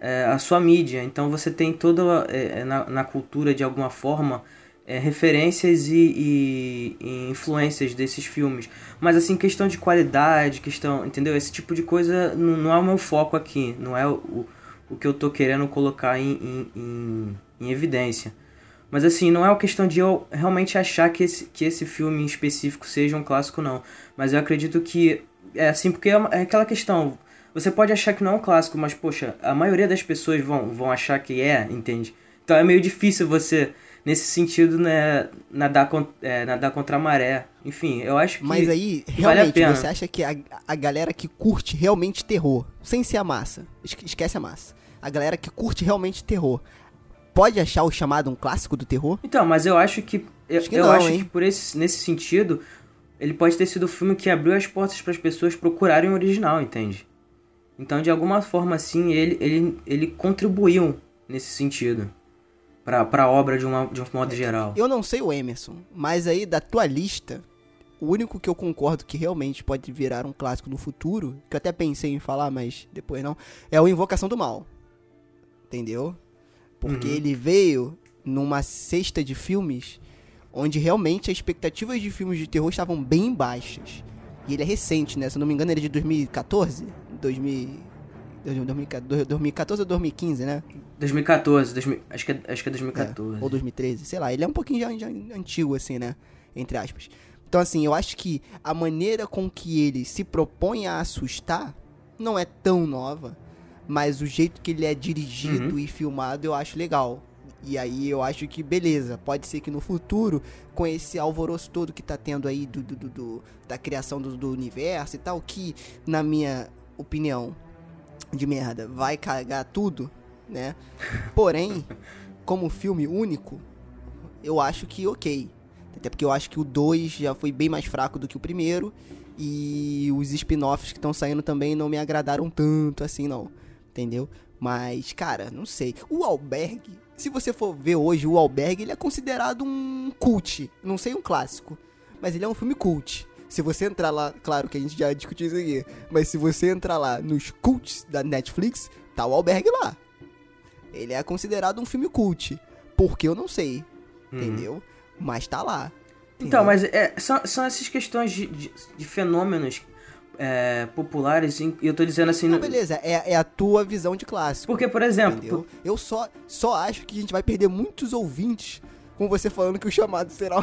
é, a sua mídia. Então você tem toda é, é na, na, cultura de alguma forma é, referências e, e, e, influências desses filmes. Mas assim questão de qualidade questão entendeu? Esse tipo de coisa não, não é o meu foco aqui. Não é o, o que eu tô querendo colocar em, em, em, em evidência mas assim, não é uma questão de eu realmente achar que esse, que esse filme em específico seja um clássico, não. Mas eu acredito que. É assim, porque é, é aquela questão. Você pode achar que não é um clássico, mas poxa, a maioria das pessoas vão, vão achar que é, entende? Então é meio difícil você, nesse sentido, né, nadar, con é, nadar contra a maré. Enfim, eu acho que. Mas aí, realmente, vale você acha que a, a galera que curte realmente terror, sem ser a massa, esquece a massa, a galera que curte realmente terror, pode achar o chamado um clássico do terror? Então, mas eu acho que. Eu acho que, eu não, acho que por esse, nesse sentido, ele pode ter sido o filme que abriu as portas para as pessoas procurarem o original, entende? Então, de alguma forma, assim, ele, ele, ele contribuiu nesse sentido para a obra de, uma, de um modo geral. Eu não sei o Emerson, mas aí da tua lista, o único que eu concordo que realmente pode virar um clássico no futuro, que eu até pensei em falar, mas depois não, é o Invocação do Mal. Entendeu? Porque uhum. ele veio numa cesta de filmes onde realmente as expectativas de filmes de terror estavam bem baixas. E ele é recente, né? Se eu não me engano, ele é de 2014? 2000, 2014 ou 2015, né? 2014, 2000, acho, que é, acho que é 2014. É, ou 2013, sei lá. Ele é um pouquinho já, já antigo, assim, né? Entre aspas. Então, assim, eu acho que a maneira com que ele se propõe a assustar não é tão nova, mas o jeito que ele é dirigido uhum. e filmado eu acho legal. E aí eu acho que beleza, pode ser que no futuro, com esse alvoroço todo que tá tendo aí do, do, do da criação do, do, universo e tal, que na minha opinião de merda vai cagar tudo, né? <laughs> Porém, como filme único, eu acho que ok. Até porque eu acho que o 2 já foi bem mais fraco do que o primeiro. E os spin-offs que estão saindo também não me agradaram tanto assim, não. Entendeu? Mas, cara, não sei. O Albergue, se você for ver hoje, o Albergue, ele é considerado um cult. Não sei um clássico. Mas ele é um filme cult. Se você entrar lá, claro que a gente já discutiu isso aqui, mas se você entrar lá nos cults da Netflix, tá o Albergue lá. Ele é considerado um filme cult. Porque eu não sei. Uhum. Entendeu? Mas tá lá. Entendeu? Então, mas é, são, são essas questões de, de, de fenômenos é, populares, e eu tô dizendo assim. Não, beleza, é, é a tua visão de clássico. Porque, por exemplo. Por... Eu só, só acho que a gente vai perder muitos ouvintes com você falando que o chamado será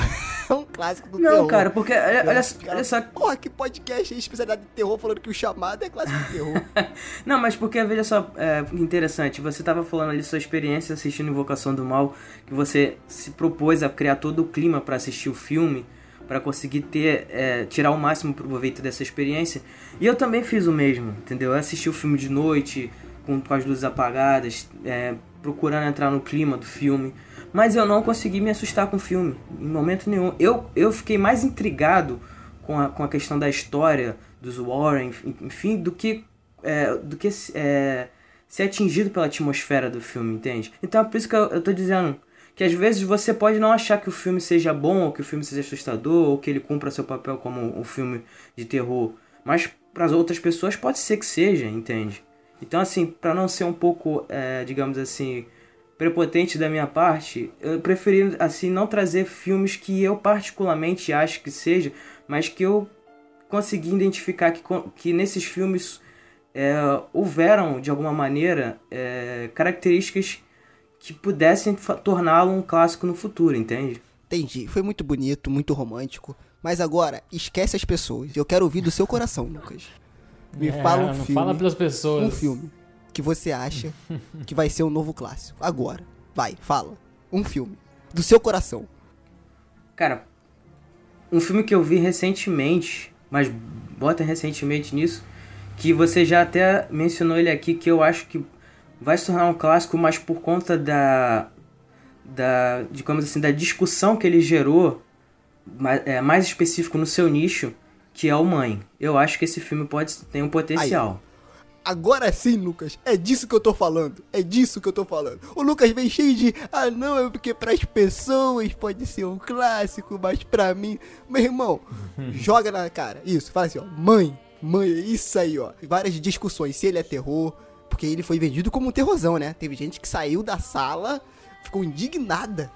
um <laughs> clássico do não, terror. Não, cara, porque olha, olha, olha só. Porra, que podcast aí, especialidade de terror, falando que o chamado é clássico do terror. <laughs> não, mas porque, veja só, é interessante, você tava falando ali sua experiência assistindo Invocação do Mal, que você se propôs a criar todo o clima para assistir o filme para conseguir ter é, tirar o máximo proveito dessa experiência. E eu também fiz o mesmo, entendeu? Eu assisti o filme de noite com, com as luzes apagadas, é, procurando entrar no clima do filme, mas eu não consegui me assustar com o filme em momento nenhum. Eu, eu fiquei mais intrigado com a, com a questão da história dos Warren, enfim, do que é, do que é, ser atingido pela atmosfera do filme, entende? Então é por isso que eu, eu tô dizendo que às vezes você pode não achar que o filme seja bom, ou que o filme seja assustador, ou que ele cumpra seu papel como um filme de terror, mas para as outras pessoas pode ser que seja, entende? Então, assim, para não ser um pouco, é, digamos assim, prepotente da minha parte, eu preferi, assim, não trazer filmes que eu particularmente acho que seja, mas que eu consegui identificar que, que nesses filmes é, houveram, de alguma maneira, é, características que pudessem torná-lo um clássico no futuro, entende? Entendi. Foi muito bonito, muito romântico. Mas agora, esquece as pessoas. Eu quero ouvir do seu coração, Lucas. Me é, fala um filme. Fala pelas pessoas. Um filme que você acha <laughs> que vai ser um novo clássico. Agora. Vai, fala. Um filme. Do seu coração. Cara, um filme que eu vi recentemente, mas bota recentemente nisso, que você já até mencionou ele aqui, que eu acho que vai se tornar um clássico, mas por conta da, da digamos assim, da discussão que ele gerou, mais, é, mais específico no seu nicho, que é o Mãe. Eu acho que esse filme pode ter um potencial. Aí. Agora sim, Lucas, é disso que eu tô falando. É disso que eu tô falando. O Lucas vem cheio de, ah não, é porque pras pessoas pode ser um clássico, mas pra mim, meu irmão, <laughs> joga na cara. Isso, fala assim, ó, mãe, mãe, isso aí, ó. Várias discussões, se ele é terror, porque ele foi vendido como um terrorzão, né? Teve gente que saiu da sala, ficou indignada.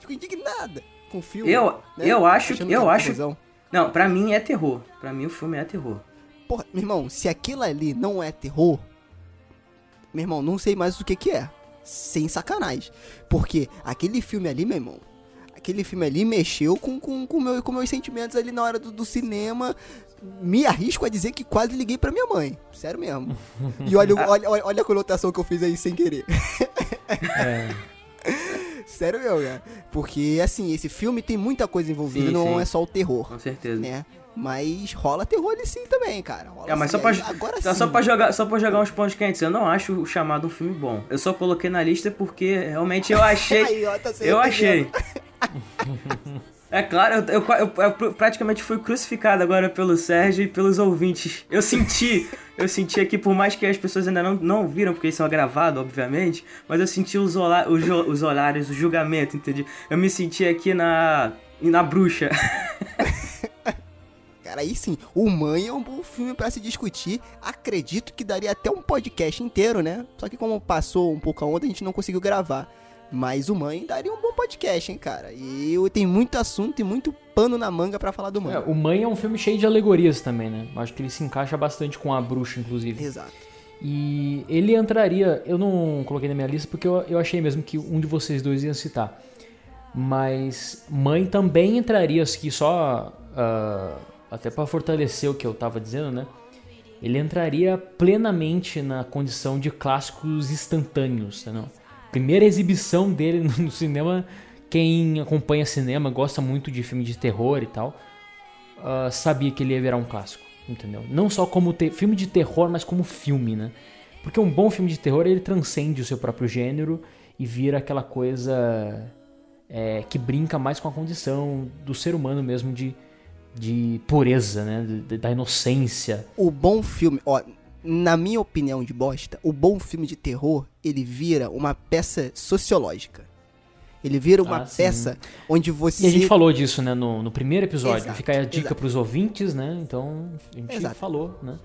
Ficou indignada com o filme. Eu, né? eu acho, eu acho. Terrorzão. Não, pra mim é terror. Pra mim o filme é terror. Porra, meu irmão, se aquilo ali não é terror, meu irmão, não sei mais o que que é. Sem sacanagem. Porque aquele filme ali, meu irmão, aquele filme ali mexeu com, com, com, meu, com meus sentimentos ali na hora do, do cinema. Me arrisco a dizer que quase liguei pra minha mãe. Sério mesmo. E olha, <laughs> olha, olha, a conotação que eu fiz aí sem querer. É. <laughs> Sério meu, cara. Porque, assim, esse filme tem muita coisa envolvida, Sim, não sim. é só o terror, Com certeza. né? Mas rola terror ali sim também, cara. Rola É, mas só pra, Agora tá, sim. só, pra jogar, só pra jogar uns pontos quentes, eu não acho o chamado um filme bom. Eu só coloquei na lista porque realmente eu achei. <laughs> Aí, ó, tá eu achei. É claro, eu, eu- eu- praticamente fui crucificado agora pelo Sérgio e pelos ouvintes. Eu senti, eu senti aqui, por mais que as pessoas ainda não, não viram, porque isso é gravado, obviamente, mas eu senti os, ola, os, os olhares, o julgamento, entende? Eu me senti aqui na, na bruxa. <laughs> Cara, aí sim, o Mãe é um bom filme pra se discutir. Acredito que daria até um podcast inteiro, né? Só que como passou um pouco a onda, a gente não conseguiu gravar. Mas o Mãe daria um bom podcast, hein, cara? E tenho muito assunto e muito pano na manga pra falar do Mãe. É, o Mãe é um filme cheio de alegorias também, né? Acho que ele se encaixa bastante com a bruxa, inclusive. Exato. E ele entraria. Eu não coloquei na minha lista porque eu, eu achei mesmo que um de vocês dois ia citar. Mas Mãe também entraria aqui só. ah, até pra fortalecer o que eu tava dizendo, né? Ele entraria plenamente na condição de clássicos instantâneos, né? Primeira exibição dele <laughs> no cinema. Quem acompanha cinema, gosta muito de filme de terror e tal, ah, sabia que ele ia virar um clássico, entendeu? Não só como filme de terror, mas como filme, né? Porque um bom filme de terror ele transcende o seu próprio gênero e vira aquela coisa é, que brinca mais com a condição do ser humano mesmo de, de pureza, né? Da inocência. O bom filme, ó, na minha opinião de bosta, o bom filme de terror, ele vira uma peça sociológica. Ele vira uma Ah, peça onde você E a gente falou disso, né, no, no primeiro episódio. Exato, Fica aí a dica exato. pros ouvintes, né? Então, a gente Exato. falou, né?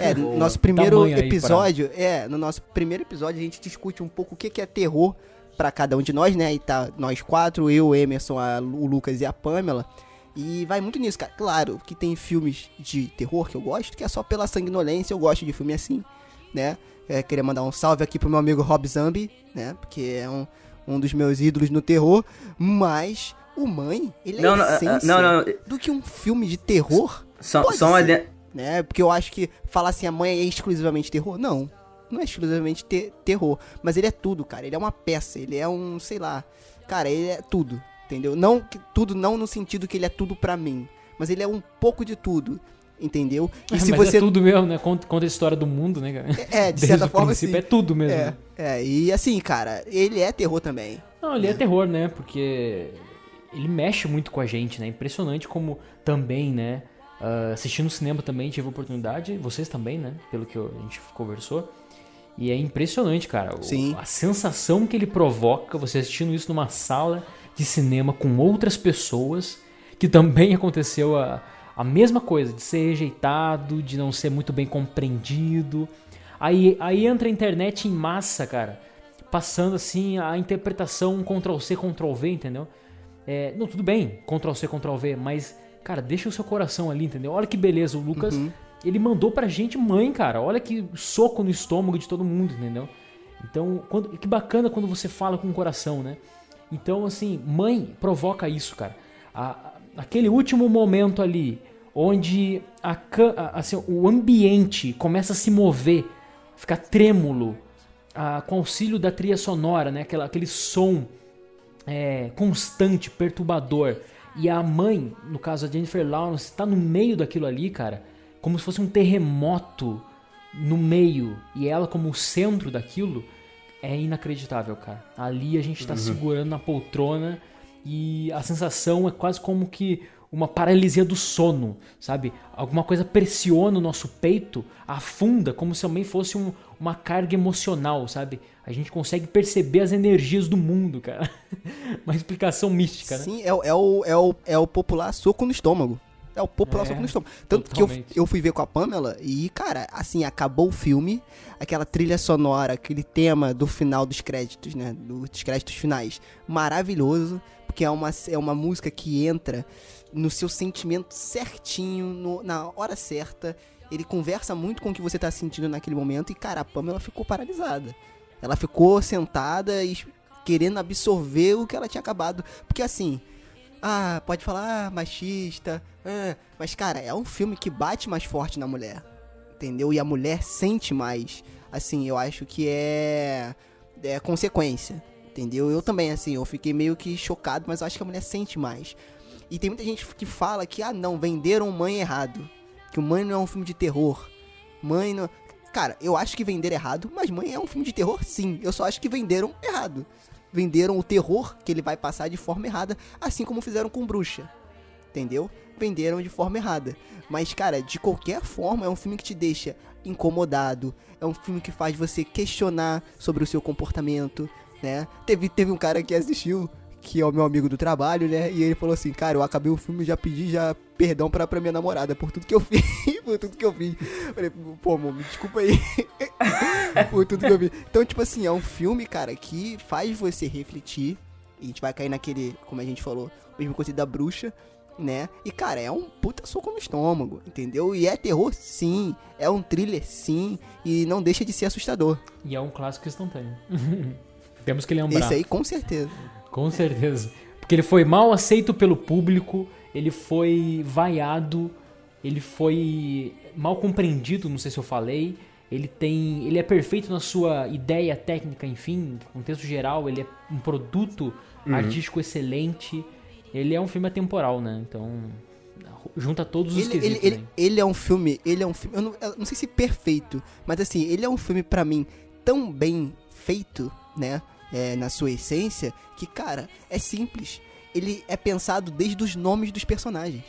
É, <laughs> no nosso primeiro episódio, é, no nosso primeiro episódio a gente discute um pouco o que que é terror pra cada um de nós, né? E tá nós quatro, eu, o Emerson, a- o Lucas e a Pamela. E vai muito nisso, cara. Claro que tem filmes de terror que eu gosto, que é só pela sanguinolência, eu gosto de filme assim, né? É, queria mandar um salve aqui pro meu amigo Rob Zombie, né? Porque é um, um dos meus ídolos no terror. Mas o Mãe, ele é Não, não, a essência não, não. do que um filme de terror Só, Pode só ser. né? Porque eu acho que falar assim, a mãe é exclusivamente terror. Não, não é exclusivamente te- terror. Mas ele é tudo, cara. Ele é uma peça, ele é um, sei lá. Cara, ele é tudo, entendeu? Não que- tudo, não no sentido que ele é tudo pra mim. Mas ele é um pouco de tudo, entendeu? E se mas você. é tudo mesmo, né? Conta, conta a história do mundo, né, cara? É, de <laughs> Desde certa o forma, sim. É tudo mesmo. É, né? é, e assim, cara, ele é terror também. Não, ele é terror, né? Porque ele mexe muito com a gente, né? Impressionante como também, né? ah, assistindo cinema também tive a oportunidade, vocês também, né? Pelo que eu- a gente conversou. E é impressionante, cara. o- Sim. A sensação que ele provoca, você assistindo isso numa sala de cinema com outras pessoas, que também <laughs> aconteceu a, a mesma coisa, de ser rejeitado, de não ser muito bem compreendido. Aí, aí entra a internet em massa, cara, passando assim a interpretação Ctrl-C, Ctrl-V, entendeu? É, não, tudo bem, Ctrl-C, Ctrl-V, mas, cara, deixa o seu coração ali, entendeu? Olha que beleza, o Lucas, ele mandou pra gente mãe, cara. Olha que soco no estômago de todo mundo, entendeu? Então, quando, que bacana quando você fala com o coração, né? Então, assim, mãe provoca isso, cara. A- a- aquele último momento ali, onde a, a- assim, o ambiente começa a se mover, ficar trêmulo, ah, com auxílio da trilha sonora, né? Aquela, aquele som é, constante, perturbador. E a mãe, no caso a Jennifer Lawrence, tá no meio daquilo ali, cara, como se fosse um terremoto no meio e ela como o centro daquilo, é inacreditável, cara. Ali a gente tá segurando na poltrona e a sensação é quase como que uma paralisia do sono, sabe? Alguma coisa pressiona o nosso peito, afunda, como se também fosse um- uma carga emocional, sabe? A gente consegue perceber as energias do mundo, cara. <laughs> uma explicação mística, né? Sim, é, é, o, é, o, é o popular soco no estômago. É o popular É, soco no estômago. Tanto que eu, totalmente. eu fui ver com a Pamela e, cara, assim, acabou o filme, aquela trilha sonora, aquele tema do final dos créditos, né? Dos créditos finais. Maravilhoso, porque é uma, é uma música que entra no seu sentimento certinho, no- na hora certa. Ele conversa muito com o que você tá sentindo naquele momento e, cara, a Pamela ficou paralisada. Ela ficou sentada e querendo absorver o que ela tinha acabado. Porque assim, ah, pode falar ah, machista, ah, mas cara, é um filme que bate mais forte na mulher. Entendeu? E a mulher sente mais. Assim, eu acho que é é consequência. Entendeu? Eu também, assim, eu fiquei meio que chocado, mas eu acho que a mulher sente mais. E tem muita gente que fala que, ah, não, venderam Mãe errado. Que o Mãe não é um filme de terror. Mãe não. Cara, eu acho que venderam errado, mas Mãe é um filme de terror, sim. Eu só acho que venderam errado. Venderam o terror que ele vai passar de forma errada, assim como fizeram com Bruxa. Entendeu? Venderam de forma errada. Mas, cara, de qualquer forma, é um filme que te deixa incomodado. É um filme que faz você questionar sobre o seu comportamento, né? Teve, teve um cara que assistiu, que é o meu amigo do trabalho, né? E ele falou assim, cara, eu acabei o filme e já pedi já perdão pra, pra minha namorada por tudo que eu <laughs> fiz. por tudo que eu fiz. Falei, pô, amor, me desculpa aí. <laughs> por tudo que eu fiz. Então, tipo assim, é um filme, cara, que faz você refletir. E a gente vai cair naquele, como a gente falou, mesmo coisa da bruxa, né? E, cara, é um puta soco no estômago, entendeu? E é terror, sim. É um thriller, sim. E não deixa de ser assustador. E é um clássico instantâneo. <laughs> Temos que lembrar. Esse aí, com certeza. Com certeza. Porque ele foi mal aceito pelo público, ele foi vaiado, ele foi mal compreendido, não sei se eu falei. Ele tem, ele é perfeito na sua ideia técnica, enfim, contexto geral, ele é um produto uhum. artístico excelente. Ele é um filme atemporal, né? Então, junta todos os ele, quesitos. Ele, ele, ele, é um filme, ele é um filme, eu não, eu não sei se perfeito, mas assim, ele é um filme para mim tão bem feito, né? É, na sua essência, que, cara, é simples. Ele é pensado desde os nomes dos personagens.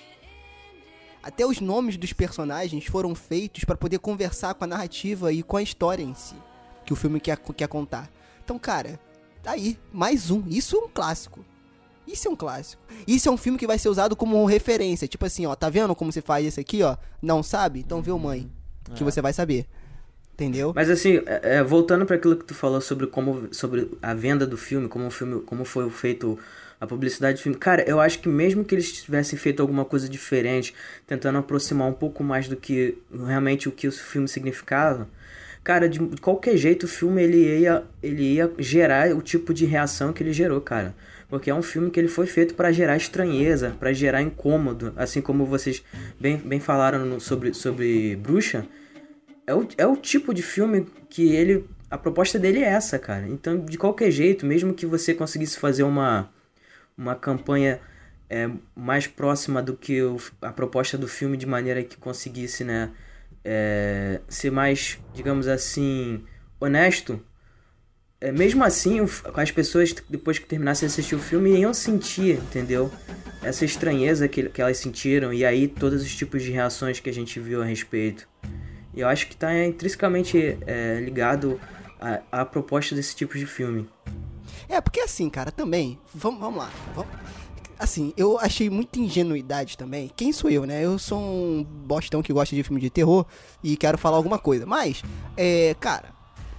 Até os nomes dos personagens foram feitos para poder conversar com a narrativa e com a história em si, que o filme quer, quer contar. Então, cara, tá aí, mais um. Isso é um clássico. Isso é um clássico. Isso é um filme que vai ser usado como referência. Tipo assim, ó, tá vendo como você faz isso aqui, ó? Não sabe? Então vê o mãe. Que é. você vai saber. Entendeu? Mas assim, é, é voltando para aquilo que tu falou sobre como sobre a venda do filme, como o filme, como foi feito a publicidade do filme. Cara, eu acho que mesmo que eles tivessem feito alguma coisa diferente, tentando aproximar um pouco mais do que realmente o que o filme significava, cara, de qualquer jeito o filme ele ia ele ia gerar o tipo de reação que ele gerou, cara. Porque é um filme que ele foi feito para gerar estranheza, para gerar incômodo, assim como vocês bem, bem falaram no, sobre sobre Bruxa é o, é o tipo de filme que ele. A proposta dele é essa, cara. Então, de qualquer jeito, mesmo que você conseguisse fazer uma, uma campanha é, mais próxima do que o, a proposta do filme, de maneira que conseguisse, né? É, ser mais, digamos assim, honesto. É, mesmo assim, as pessoas, depois que terminassem de assistir o filme, iam sentir, entendeu? Essa estranheza que, que elas sentiram, e aí todos os tipos de reações que a gente viu a respeito. Eu acho que está intrinsecamente é, ligado à, proposta desse tipo de filme. É, porque assim, cara, também. Vamos, lá. Assim, eu achei muita ingenuidade também. Quem sou eu, né? Eu sou um bostão que gosta de filme de terror e quero falar alguma coisa. Mas, é, cara,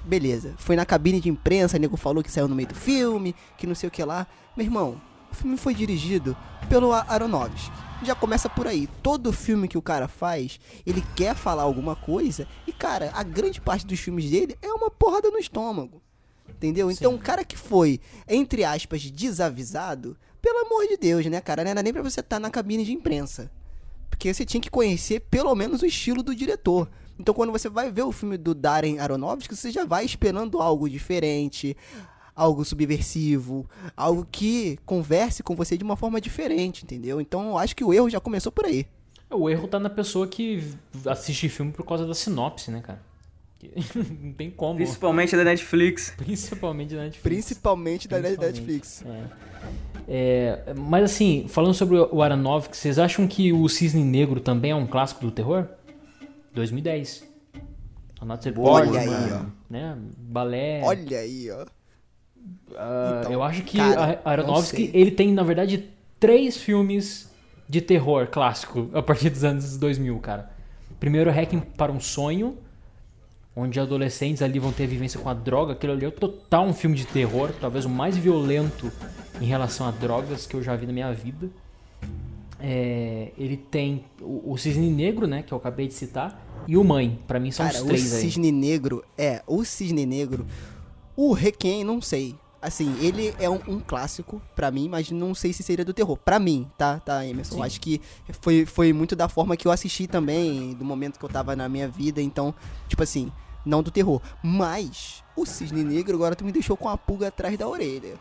beleza. Foi na cabine de imprensa, o nego falou que saiu no meio do filme, que não sei o que lá. Meu irmão, o filme foi dirigido pelo Aronofsky já começa por aí. Todo filme que o cara faz, ele quer falar alguma coisa e, cara, a grande parte dos filmes dele é uma porrada no estômago. Entendeu? Então, o cara que foi, entre aspas, desavisado, pelo amor de Deus, né, cara? Não era nem pra você estar tá na cabine de imprensa. Porque você tinha que conhecer pelo menos o estilo do diretor. Então, quando você vai ver o filme do Darren Aronofsky, você já vai esperando algo diferente, algo subversivo, algo que converse com você de uma forma diferente, entendeu? Então eu acho que o erro já começou por aí. O erro tá na pessoa que assiste filme por causa da sinopse, né, cara? <laughs> Não tem como. Principalmente da Netflix. Principalmente da Netflix. Principalmente da Principalmente. Netflix. É. É, mas assim, falando sobre o Aronofsky, vocês acham que o Cisne Negro também é um clássico do terror? 2010. Olha aí, ó. Né? Balé. Olha aí, ó. Uh, então, eu acho que cara, Aronofsky ele tem, na verdade, três filmes de terror clássico a partir dos anos 2000, cara. Primeiro, Hacking para um Sonho, onde adolescentes ali vão ter vivência com a droga. Aquilo ali é total um filme de terror, talvez o mais violento em relação a drogas que eu já vi na minha vida. É, ele tem o, o, Cisne Negro, né, que eu acabei de citar, e o Mãe. para mim são Cara, os três aí. O Cisne Negro, é, o Cisne Negro o Requiem, não sei. Assim, ele é um, um clássico para mim, mas não sei se seria do terror. para mim, tá, tá, Emerson? Acho que foi, foi muito da forma que eu assisti também, do momento que eu tava na minha vida. Então, tipo assim, não do terror. Mas o Cisne Negro agora tu me deixou com a pulga atrás da orelha.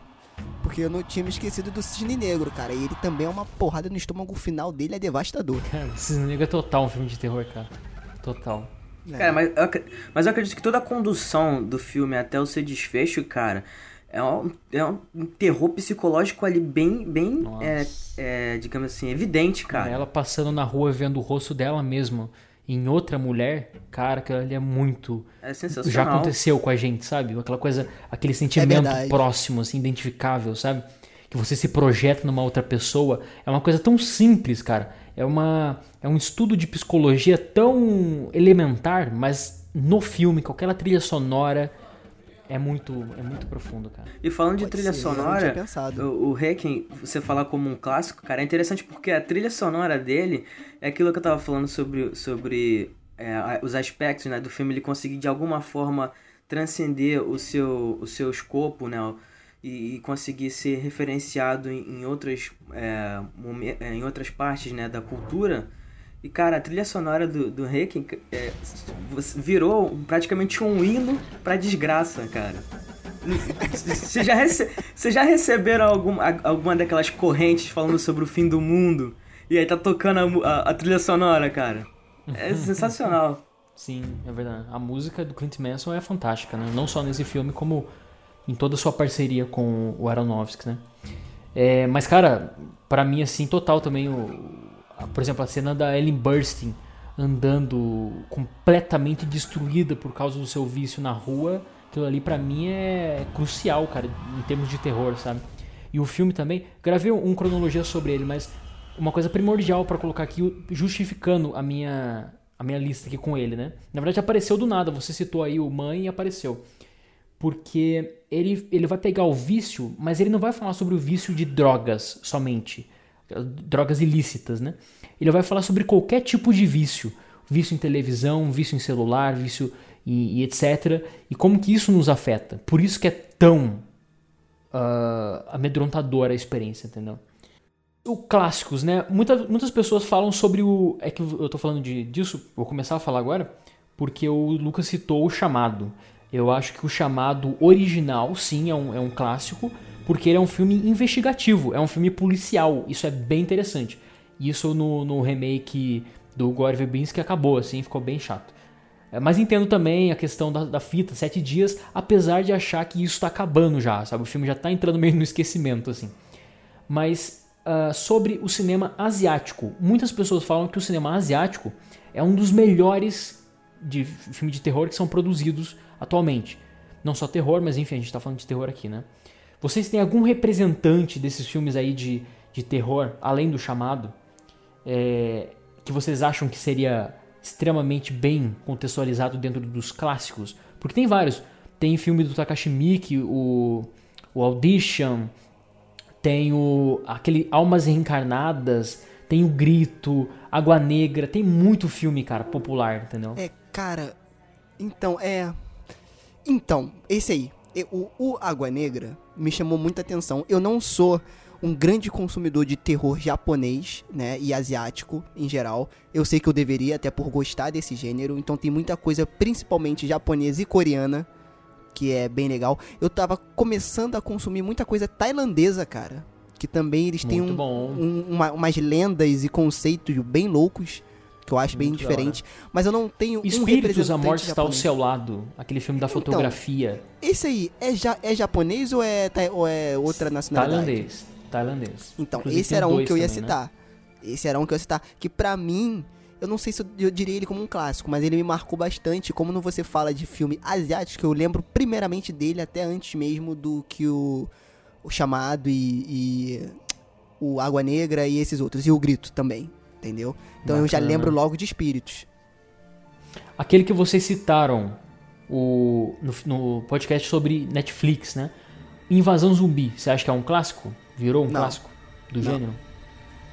Porque eu não tinha me esquecido do Cisne Negro, cara. E ele também é uma porrada no estômago, o final dele é devastador. Cara, Cisne Negro é total um filme de terror, cara. Total. É. Cara, mas eu, mas eu acredito que toda a condução do filme até o seu desfecho, cara, é um, é um terror psicológico ali bem, bem é, é, digamos assim, evidente, cara. Ela passando na rua vendo o rosto dela mesmo em outra mulher, cara, aquilo ali é muito. É sensacional. Já aconteceu com a gente, sabe? Aquela coisa, aquele sentimento é próximo, assim, identificável, sabe? Que você se projeta numa outra pessoa. É uma coisa tão simples, cara. É, uma, é um estudo de psicologia tão elementar, mas no filme, com aquela trilha sonora, é muito, é muito profundo, cara. E falando de trilha ser, sonora, o, o você falar como um clássico, cara, é interessante porque a trilha sonora dele é aquilo que eu tava falando sobre, sobre é, os aspectos né, do filme, ele conseguir de alguma forma transcender o seu, o seu escopo, né? E, e conseguir ser referenciado em, em outras, é, é em outras partes né, da cultura. E, cara, a trilha sonora do, do Requiem é, virou praticamente um hino pra desgraça, cara. <laughs> Vocês já, rece já receberam algum, alguma daquelas correntes falando sobre o fim do mundo? E aí tá tocando a, a, a trilha sonora, cara. É <laughs> sensacional. Sim, é verdade. A música do Clint Manson é fantástica, né? Não só nesse filme, como em toda a sua parceria com o Aronofsky, né? É, mas, cara, para mim, assim, total também, o, por exemplo, a cena da Ellen Burstyn andando completamente destruída por causa do seu vício na rua, aquilo ali para mim é crucial, cara, em termos de terror, sabe? E o filme também, gravei um cronologia sobre ele, mas uma coisa primordial para colocar aqui, justificando a minha, a minha lista aqui com ele, né? Na verdade apareceu do nada, você citou aí o Mãe e apareceu. Porque ele, ele vai pegar o vício, mas ele não vai falar sobre o vício de drogas somente. Drogas ilícitas, né? Ele vai falar sobre qualquer tipo de vício. Vício em televisão, vício em celular, vício e, e etc. E como que isso nos afeta. Por isso que é tão uh, amedrontadora a experiência, entendeu? o clássicos, né? Muitas, muitas pessoas falam sobre o. É que eu tô falando de, disso, vou começar a falar agora, porque o Lucas citou o chamado. Eu acho que o chamado original, sim, é um, é um clássico, porque ele é um filme investigativo, é um filme policial. Isso é bem interessante. Isso no, no remake do Gore Verbinski acabou, assim, ficou bem chato. É, mas entendo também a questão da, da, fita, sete dias, apesar de achar que isso tá acabando já, sabe? O filme já tá entrando meio no esquecimento, assim. Mas uh, sobre o cinema asiático. Muitas pessoas falam que o cinema asiático é um dos melhores de filme de terror que são produzidos atualmente. Não só terror, mas enfim, a gente está falando de terror aqui, né? Vocês têm algum representante desses filmes aí de, de terror, além do chamado, é, que vocês acham que seria extremamente bem contextualizado dentro dos clássicos? Porque tem vários. Tem filme do Takashi Miike, o, o Audition, tem o aquele Almas Reencarnadas, tem o Grito, Água Negra, tem muito filme, cara, popular, entendeu? É, cara, então, é... Então, esse aí, o, o Água Negra me chamou muita atenção. Eu não sou um grande consumidor de terror japonês, né, e asiático em geral. Eu sei que eu deveria, até por gostar desse gênero, então tem muita coisa, principalmente japonesa e coreana, que é bem legal. Eu tava começando a consumir muita coisa tailandesa, cara. Que também eles têm um, um, uma, umas lendas e conceitos bem loucos que eu acho Muito bem diferente. Mas eu não tenho Espíritos, um a morte está ao seu lado. Aquele filme da então, fotografia. Então, esse aí é, ja, é japonês ou é, ou é outra nacionalidade? Tailandês. Tailandês. Então, Inclusive, esse era um que eu ia também, né? citar. Né? Esse era um que eu ia citar. Que pra mim, eu não sei se eu, diria ele como um clássico, mas ele me marcou bastante. Como não você fala de filme asiático, eu lembro primeiramente dele até antes mesmo do que o, o Chamado e, e o Água Negra e esses outros. E o Grito também, entendeu? Então Bacana. eu já lembro logo de Espíritos. Aquele que vocês citaram o, no, no podcast sobre Netflix, né? Invasão Zumbi, você acha que é um clássico? Virou um não. clássico do não. gênero?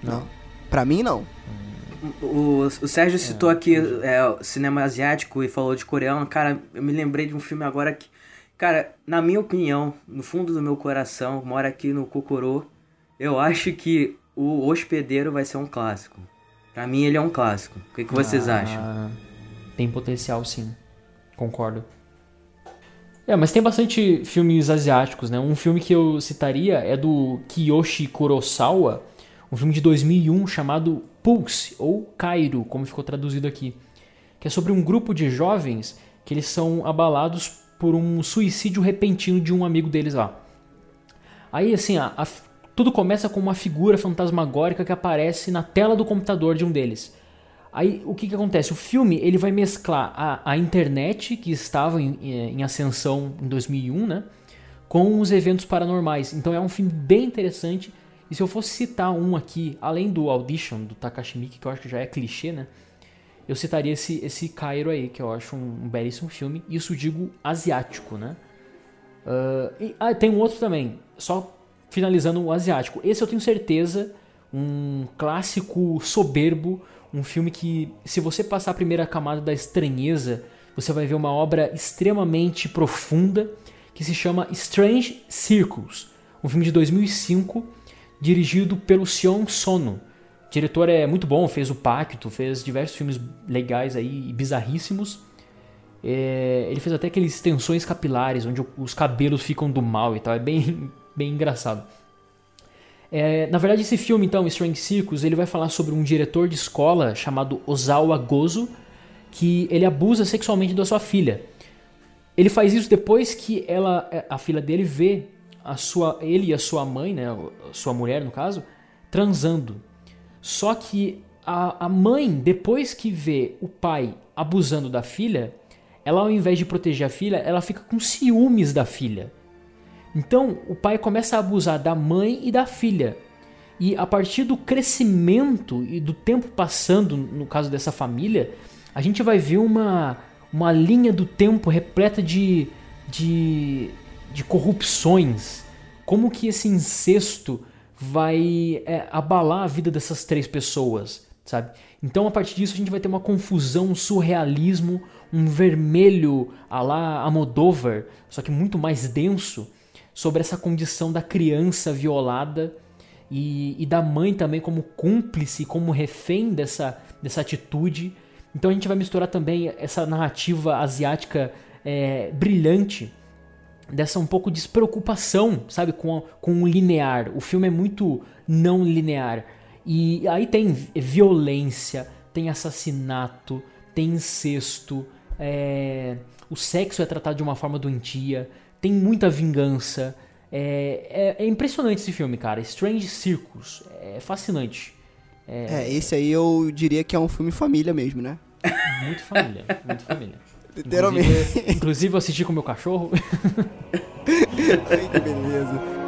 Não. não. Pra mim, não. O, o Sérgio citou é, aqui é, cinema asiático e falou de coreano. Cara, eu me lembrei de um filme agora que, cara, na minha opinião, no fundo do meu coração, mora aqui no Kokoro, eu acho que o Hospedeiro vai ser um clássico. Pra mim ele é um clássico. O que, que vocês ah, acham? Tem potencial sim. concordo. É, mas tem bastante filmes asiáticos, né? Um filme que eu citaria é do Kiyoshi Kurosawa, um filme de 2001 chamado Pulse, ou Cairo, como ficou traduzido aqui, que é sobre um grupo de jovens que eles são abalados por um suicídio repentino de um amigo deles lá. Aí, assim, a, a, tudo começa com uma figura fantasmagórica que aparece na tela do computador de um deles. Aí o que, que acontece? O filme ele vai mesclar a, a internet que estava em, em, ascensão em 2001, né, com os eventos paranormais. Então é um filme bem interessante. E se eu fosse citar um aqui, além do Audition do Takashi Miike, que eu acho que já é clichê, né, eu citaria esse esse Cairo aí, que eu acho um, um belíssimo filme. Isso digo asiático, né? Uh, e, ah, tem um outro também, só finalizando o asiático. Esse eu tenho certeza, um clássico soberbo um filme que, se você passar a primeira camada da estranheza, você vai ver uma obra extremamente profunda que se chama Strange Circles, um filme de 2005 dirigido pelo Sion Sono. O diretor é muito bom, fez o Pacto, fez diversos filmes legais aí e bizarríssimos. É, ele fez até aqueles extensões capilares onde os cabelos ficam do mal e tal, é bem, bem engraçado. É, na verdade, esse filme, então, Strange Circus, ele vai falar sobre um diretor de escola chamado Ozawa Gozo, que ele abusa sexualmente da sua filha. Ele faz isso depois que ela, é, a filha dele vê a sua, ele e a sua mãe, né, sua mulher no caso, transando. Só que a, a mãe, depois que vê o pai abusando da filha, ela ao invés de proteger a filha, ela fica com ciúmes da filha. Então, o pai começa a abusar da mãe e da filha. E a partir do crescimento e do tempo passando, no caso dessa família, a gente vai ver uma, uma linha do tempo repleta de, de, de corrupções. Como que esse incesto vai é, abalar a vida dessas três pessoas, sabe? Então, a partir disso, a gente vai ter uma confusão, um surrealismo, um vermelho a la Amodover, só que muito mais denso sobre essa condição da criança violada e, e, da mãe também como cúmplice, como refém dessa, dessa atitude. Então a gente vai misturar também essa narrativa asiática é, brilhante, dessa um pouco despreocupação, sabe, com, a, com o linear. O filme é muito não linear. E aí tem violência, tem assassinato, tem incesto, é, o sexo é tratado de uma forma doentia, tem muita vingança. É, é, é, impressionante esse filme, cara. Strange Circus. É fascinante. É... é, esse aí eu diria que é um filme família mesmo, né? Muito família, muito família. <laughs> Literalmente. Inclusive, inclusive eu assisti com meu cachorro. <laughs> Ai, que beleza.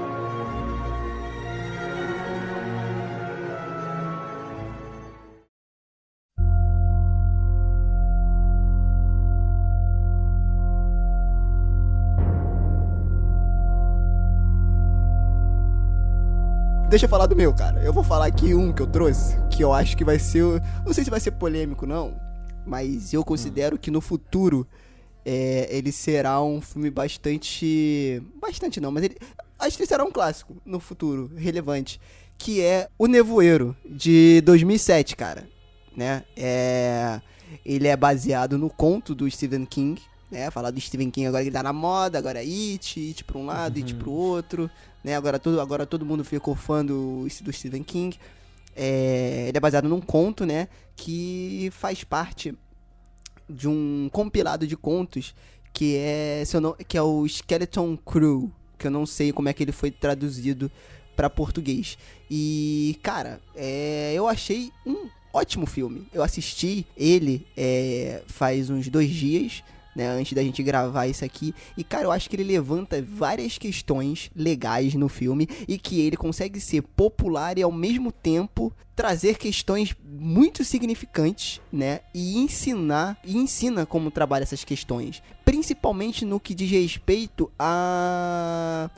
Deixa eu falar do meu, cara. Eu vou falar aqui um que eu trouxe, que eu acho que vai ser. Não sei se vai ser polêmico, não. Mas eu considero que no futuro é, ele será um filme bastante. Bastante não, mas ele. Acho que ele será um clássico no futuro, relevante. Que é O Nevoeiro, de 2007, cara. Né? É, ele é baseado no conto do Stephen King. Né? Falar do Stephen King agora que ele tá na moda, agora é It, It pra um lado, uhum. It pro outro né? Agora todo, agora todo mundo ficou fã do, do Stephen King. É, ele é baseado num conto, né? Que faz parte de um compilado de contos que é, não, que é o Skeleton Crew, que eu não sei como é que ele foi traduzido para português. E, cara, é, eu achei um ótimo filme. Eu assisti ele é, faz uns dois dias né, antes da gente gravar isso aqui. E, cara, eu acho que ele levanta várias questões legais no filme e que ele consegue ser popular e ao mesmo tempo trazer questões muito significantes, né, e ensinar e ensina como trabalha essas questões, principalmente no que diz respeito a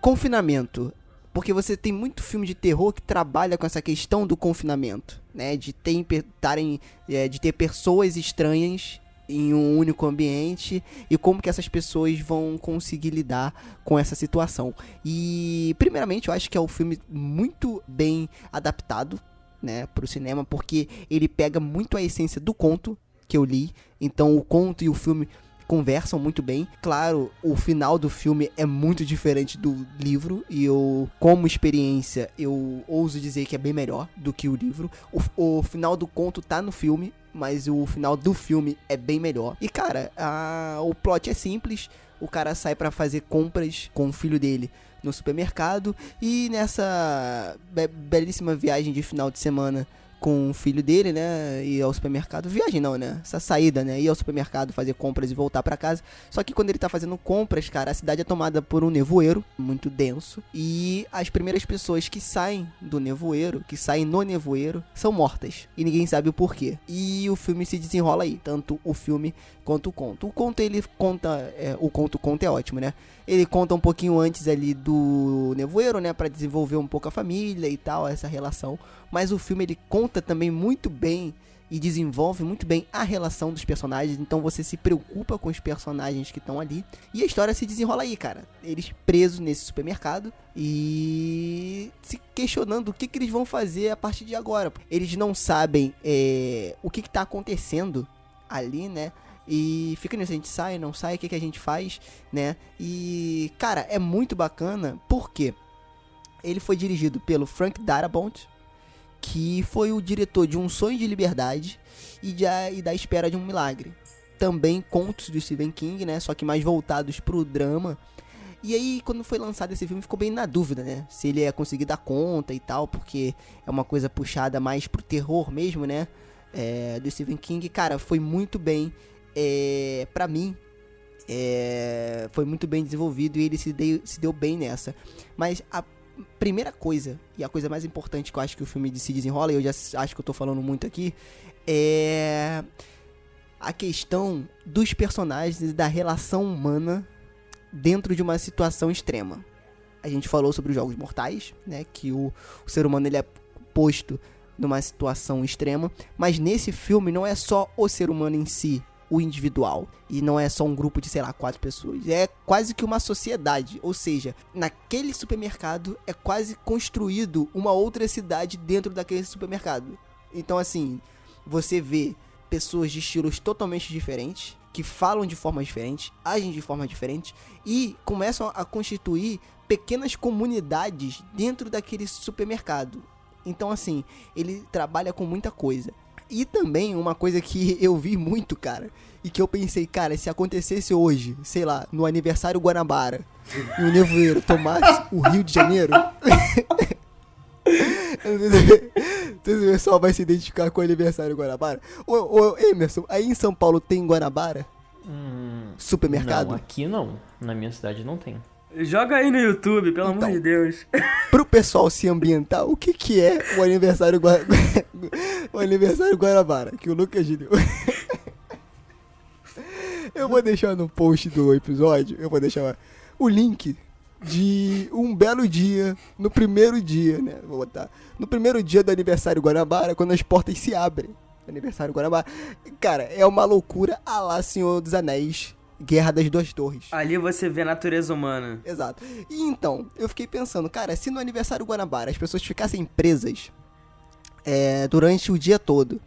confinamento, porque você tem muito filme de terror que trabalha com essa questão do confinamento, né? De ter, tarem, é, de ter pessoas estranhas em um único ambiente e como que essas pessoas vão conseguir lidar com essa situação. E primeiramente eu acho que é um filme muito bem adaptado, né, para o cinema, porque ele pega muito a essência do conto que eu li. Então o conto e o filme conversam muito bem. Claro, o final do filme é muito diferente do livro e eu, como experiência, eu ouso dizer que é bem melhor do que o livro. O, o final do conto tá no filme, mas o final do filme é bem melhor. E cara, a, o plot é simples. O cara sai para fazer compras com o filho dele no supermercado e nessa be belíssima viagem de final de semana com o filho dele, né? Ir ao supermercado. Viagem não, né? Essa saída, né? Ir ao supermercado, fazer compras e voltar para casa. Só que quando ele tá fazendo compras, cara, a cidade é tomada por um nevoeiro muito denso. E as primeiras pessoas que saem do nevoeiro, que saem no nevoeiro, são mortas. E ninguém sabe o porquê. E o filme se desenrola aí. Tanto o filme quanto o conto. O conto ele conta. É, o conto conto é ótimo, né? Ele conta um pouquinho antes ali do nevoeiro, né? para desenvolver um pouco a família e tal, essa relação mas o filme ele conta também muito bem e desenvolve muito bem a relação dos personagens, então você se preocupa com os personagens que estão ali e a história se desenrola aí, cara. Eles presos nesse supermercado e se questionando o que, que eles vão fazer a partir de agora. Eles não sabem é, o que, está acontecendo ali, né? E fica nisso, a gente sai, não sai, o que, que a gente faz, né? E, cara, é muito bacana porque ele foi dirigido pelo Frank Darabont, que foi o diretor de Um Sonho de Liberdade e, de, e da Espera de um Milagre. Também contos do Stephen King, né? Só que mais voltados pro drama. E aí, quando foi lançado esse filme, ficou bem na dúvida, né? Se ele ia conseguir dar conta e tal, porque é uma coisa puxada mais pro terror mesmo, né? É, do Stephen King. Cara, foi muito bem. É, para mim, é, foi muito bem desenvolvido e ele se deu, se deu bem nessa. Mas a primeira coisa, e a coisa mais importante que eu acho que o filme se desenrola, e eu já acho que eu tô falando muito aqui, é a questão dos personagens e da relação humana dentro de uma situação extrema. A gente falou sobre os jogos mortais, né, que o, o ser humano ele é posto numa situação extrema, mas nesse filme não é só o ser humano em si o individual. E não é só um grupo de, sei lá, quatro pessoas. É quase que uma sociedade. Ou seja, naquele supermercado é quase construído uma outra cidade dentro daquele supermercado. Então, assim, você vê pessoas de estilos totalmente diferentes, que falam de forma diferente, agem de forma diferente e começam a constituir pequenas comunidades dentro daquele supermercado. Então, assim, ele trabalha com muita coisa. E também uma coisa que <laughs> eu vi muito, cara, e que eu pensei, cara, se acontecesse hoje, sei lá, no aniversário Guanabara, e o nevoeiro tomasse o Rio de Janeiro. <laughs> o pessoal vai se identificar com o aniversário Guanabara. Ô, ô, Emerson, aí em São Paulo tem Guanabara? Hum, Supermercado? Não, aqui não. Na minha cidade não tem. Joga aí no YouTube, pelo então, amor de Deus. <laughs> Pro pessoal se ambientar, o que que é o aniversário Gua... <laughs> o aniversário Guarabara, que o Lucas deu. <laughs> Eu vou deixar no post do episódio, eu vou deixar o link de um belo dia, no primeiro dia, né? Vou botar. No primeiro dia do aniversário Guanabara, quando as portas se abrem. Aniversário Guanabara. Cara, é uma loucura a lá Senhor dos Anéis Guerra das Duas Torres. Ali você vê a natureza humana. Exato. E então, eu fiquei pensando, cara, se no aniversário Guanabara as pessoas ficassem presas é, durante o dia todo,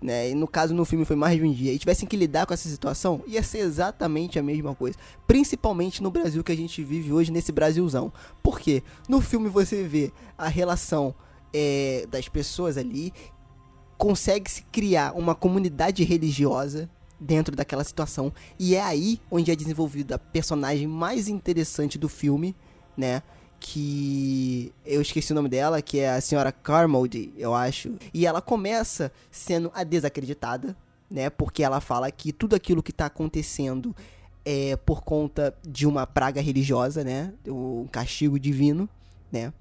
né? E no caso no filme foi mais de um dia, e tivessem que lidar com essa situação, ia ser exatamente a mesma coisa. Principalmente no Brasil que a gente vive hoje, nesse Brasilzão. Por quê? No filme você vê a relação é, das pessoas ali, consegue-se criar uma comunidade religiosa dentro daquela situação. E é aí onde é desenvolvida a personagem mais interessante do filme, né? Que eu esqueci o nome dela, que é a senhora Carmody, eu acho. E ela começa sendo a desacreditada, né? Porque ela fala que tudo aquilo que tá acontecendo é por conta de uma praga religiosa, né? Um castigo divino, né?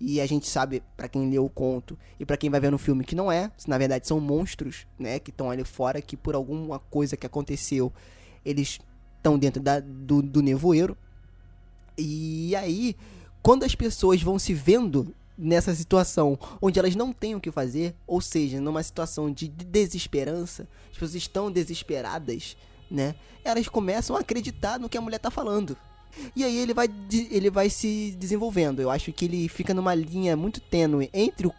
E a gente sabe, para quem leu o conto e para quem vai ver no filme, que não é. Na verdade, são monstros, né? Que estão ali fora, que por alguma coisa que aconteceu, eles estão dentro da, do, do nevoeiro. E aí, quando as pessoas vão se vendo nessa situação onde elas não têm o que fazer, ou seja, numa situação de desesperança, as pessoas estão desesperadas, né? Elas começam a acreditar no que a mulher tá falando. E aí ele vai, ele vai se desenvolvendo. Eu acho que ele fica numa linha muito tênue entre o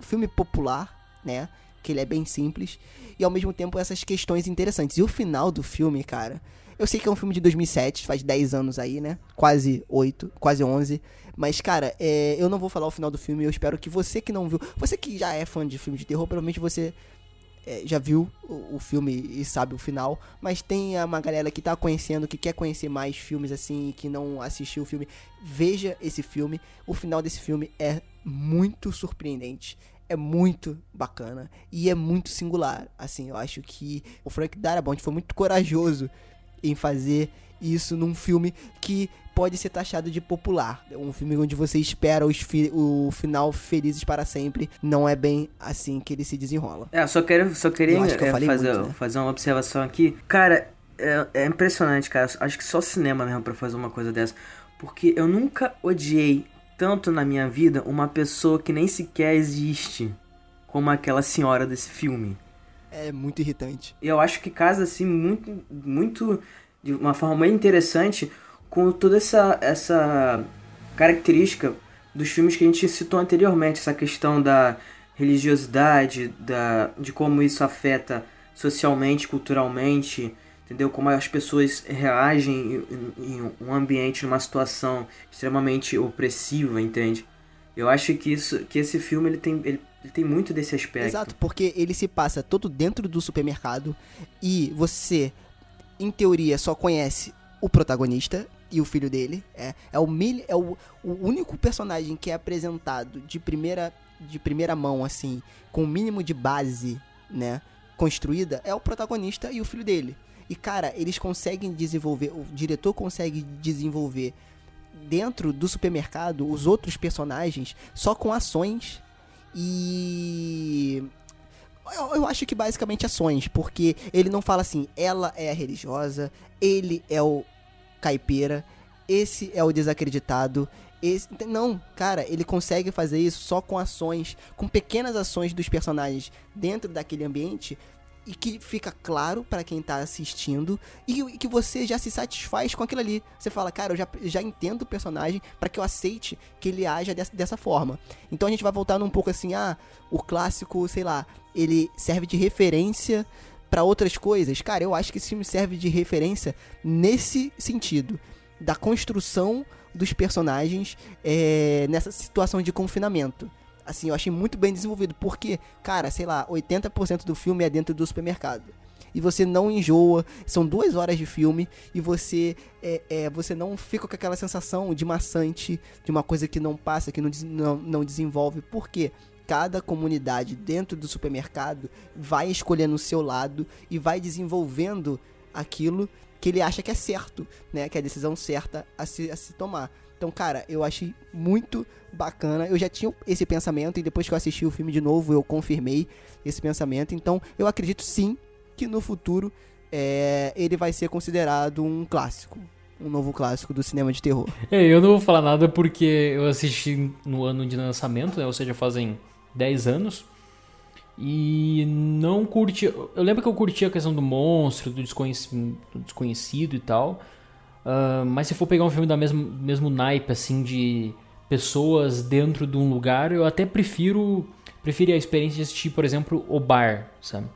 filme popular, né? Que ele é bem simples, e ao mesmo tempo essas questões interessantes. E o final do filme, cara, eu sei que é um filme de 2007, faz 10 anos aí, né? Quase 8, quase 11. Mas, cara, é, eu não vou falar o final do filme. Eu espero que você que não viu. Você que já é fã de filme de terror, provavelmente você é, já viu o, o, filme e sabe o final. Mas tem uma galera que tá conhecendo, que quer conhecer mais filmes assim, que não assistiu o filme. Veja esse filme. O final desse filme é muito surpreendente é muito bacana e é muito singular. Assim, eu acho que o Frank Darabont foi muito corajoso em fazer isso num filme que pode ser taxado de popular. Um filme onde você espera fi o final felizes para sempre. Não é bem assim que ele se desenrola. É, só, quero, só queria que é, fazer, muito, né? fazer uma observação aqui. Cara, é, é impressionante, cara. Acho que só cinema mesmo para fazer uma coisa dessa. Porque eu nunca odiei tanto na minha vida uma pessoa que nem sequer existe como aquela senhora desse filme. É muito irritante. Eu acho que casa assim muito muito de uma forma muito interessante com toda essa essa característica dos filmes que a gente citou anteriormente, essa questão da religiosidade, da de como isso afeta socialmente, culturalmente, entendeu? Como as pessoas reagem em, em um ambiente, numa situação extremamente opressiva, entende? Eu acho que isso, que esse filme ele tem, ele, ele, tem muito desse aspecto. Exato, porque ele se passa todo dentro do supermercado e você, em teoria, só conhece o protagonista e o filho dele. É, é, o, mil, é o, o único personagem que é apresentado de primeira, de primeira mão, assim, com o mínimo de base, né? Construída, é o protagonista e o filho dele. E cara, eles conseguem desenvolver, o diretor consegue desenvolver dentro do supermercado os outros personagens só com ações e eu, eu, acho que basicamente ações, porque ele não fala assim, ela é religiosa, ele é o caipira, esse é o desacreditado, esse, não, cara, ele consegue fazer isso só com ações, com pequenas ações dos personagens dentro daquele ambiente e que fica claro para quem tá assistindo e, que você já se satisfaz com aquilo ali. Você fala, cara, eu já, já entendo o personagem para que eu aceite que ele haja dessa, dessa forma. Então a gente vai voltando um pouco assim, ah, o clássico, sei lá, ele serve de referência para outras coisas. Cara, eu acho que esse filme serve de referência nesse sentido da construção dos personagens é, nessa situação de confinamento assim, eu achei muito bem desenvolvido. Porque, cara, sei lá, 80% do filme é dentro do supermercado. E você não enjoa, são duas horas de filme e você é, é, você não fica com aquela sensação de maçante, de uma coisa que não passa, que não, não, não desenvolve. Por quê? Cada comunidade dentro do supermercado vai escolhendo o seu lado e vai desenvolvendo aquilo que ele acha que é certo, né? Que é a decisão certa a se, a se tomar. Então, cara, eu achei muito bacana. Eu já tinha esse pensamento e depois que eu assisti o filme de novo, eu confirmei esse pensamento. Então, eu acredito sim que no futuro é, ele vai ser considerado um clássico. Um novo clássico do cinema de terror. É, eu não vou falar nada porque eu assisti no ano de lançamento, né? Ou seja, fazem 10 anos. E não curti. Eu lembro que eu curti a questão do monstro, do desconhecido, do desconhecido e tal. Uh, mas se for pegar um filme da mesmo, mesmo naipe, assim, de pessoas dentro de um lugar, eu até prefiro preferir a experiência de assistir, por exemplo, O Bar, sabe?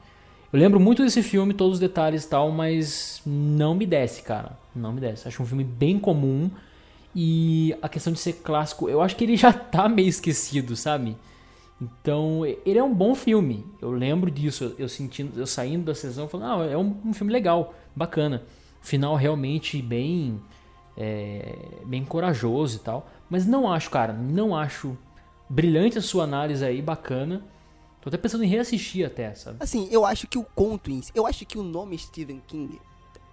Eu lembro muito desse filme, todos os detalhes e tal, mas não me desce, cara. Não me desce. Acho um filme bem comum. E a questão de ser clássico, eu acho que ele já tá meio esquecido, sabe? Então, ele é um bom filme. Eu lembro disso. Eu sentindo, eu saindo da sessão, falando, ah, é um, um filme legal, bacana final realmente bem é, bem corajoso e tal. Mas não acho, cara, não acho brilhante a sua análise aí, bacana. Tô até pensando em reassistir até, sabe? Assim, eu acho que o conto em si, eu acho que o nome Stephen King,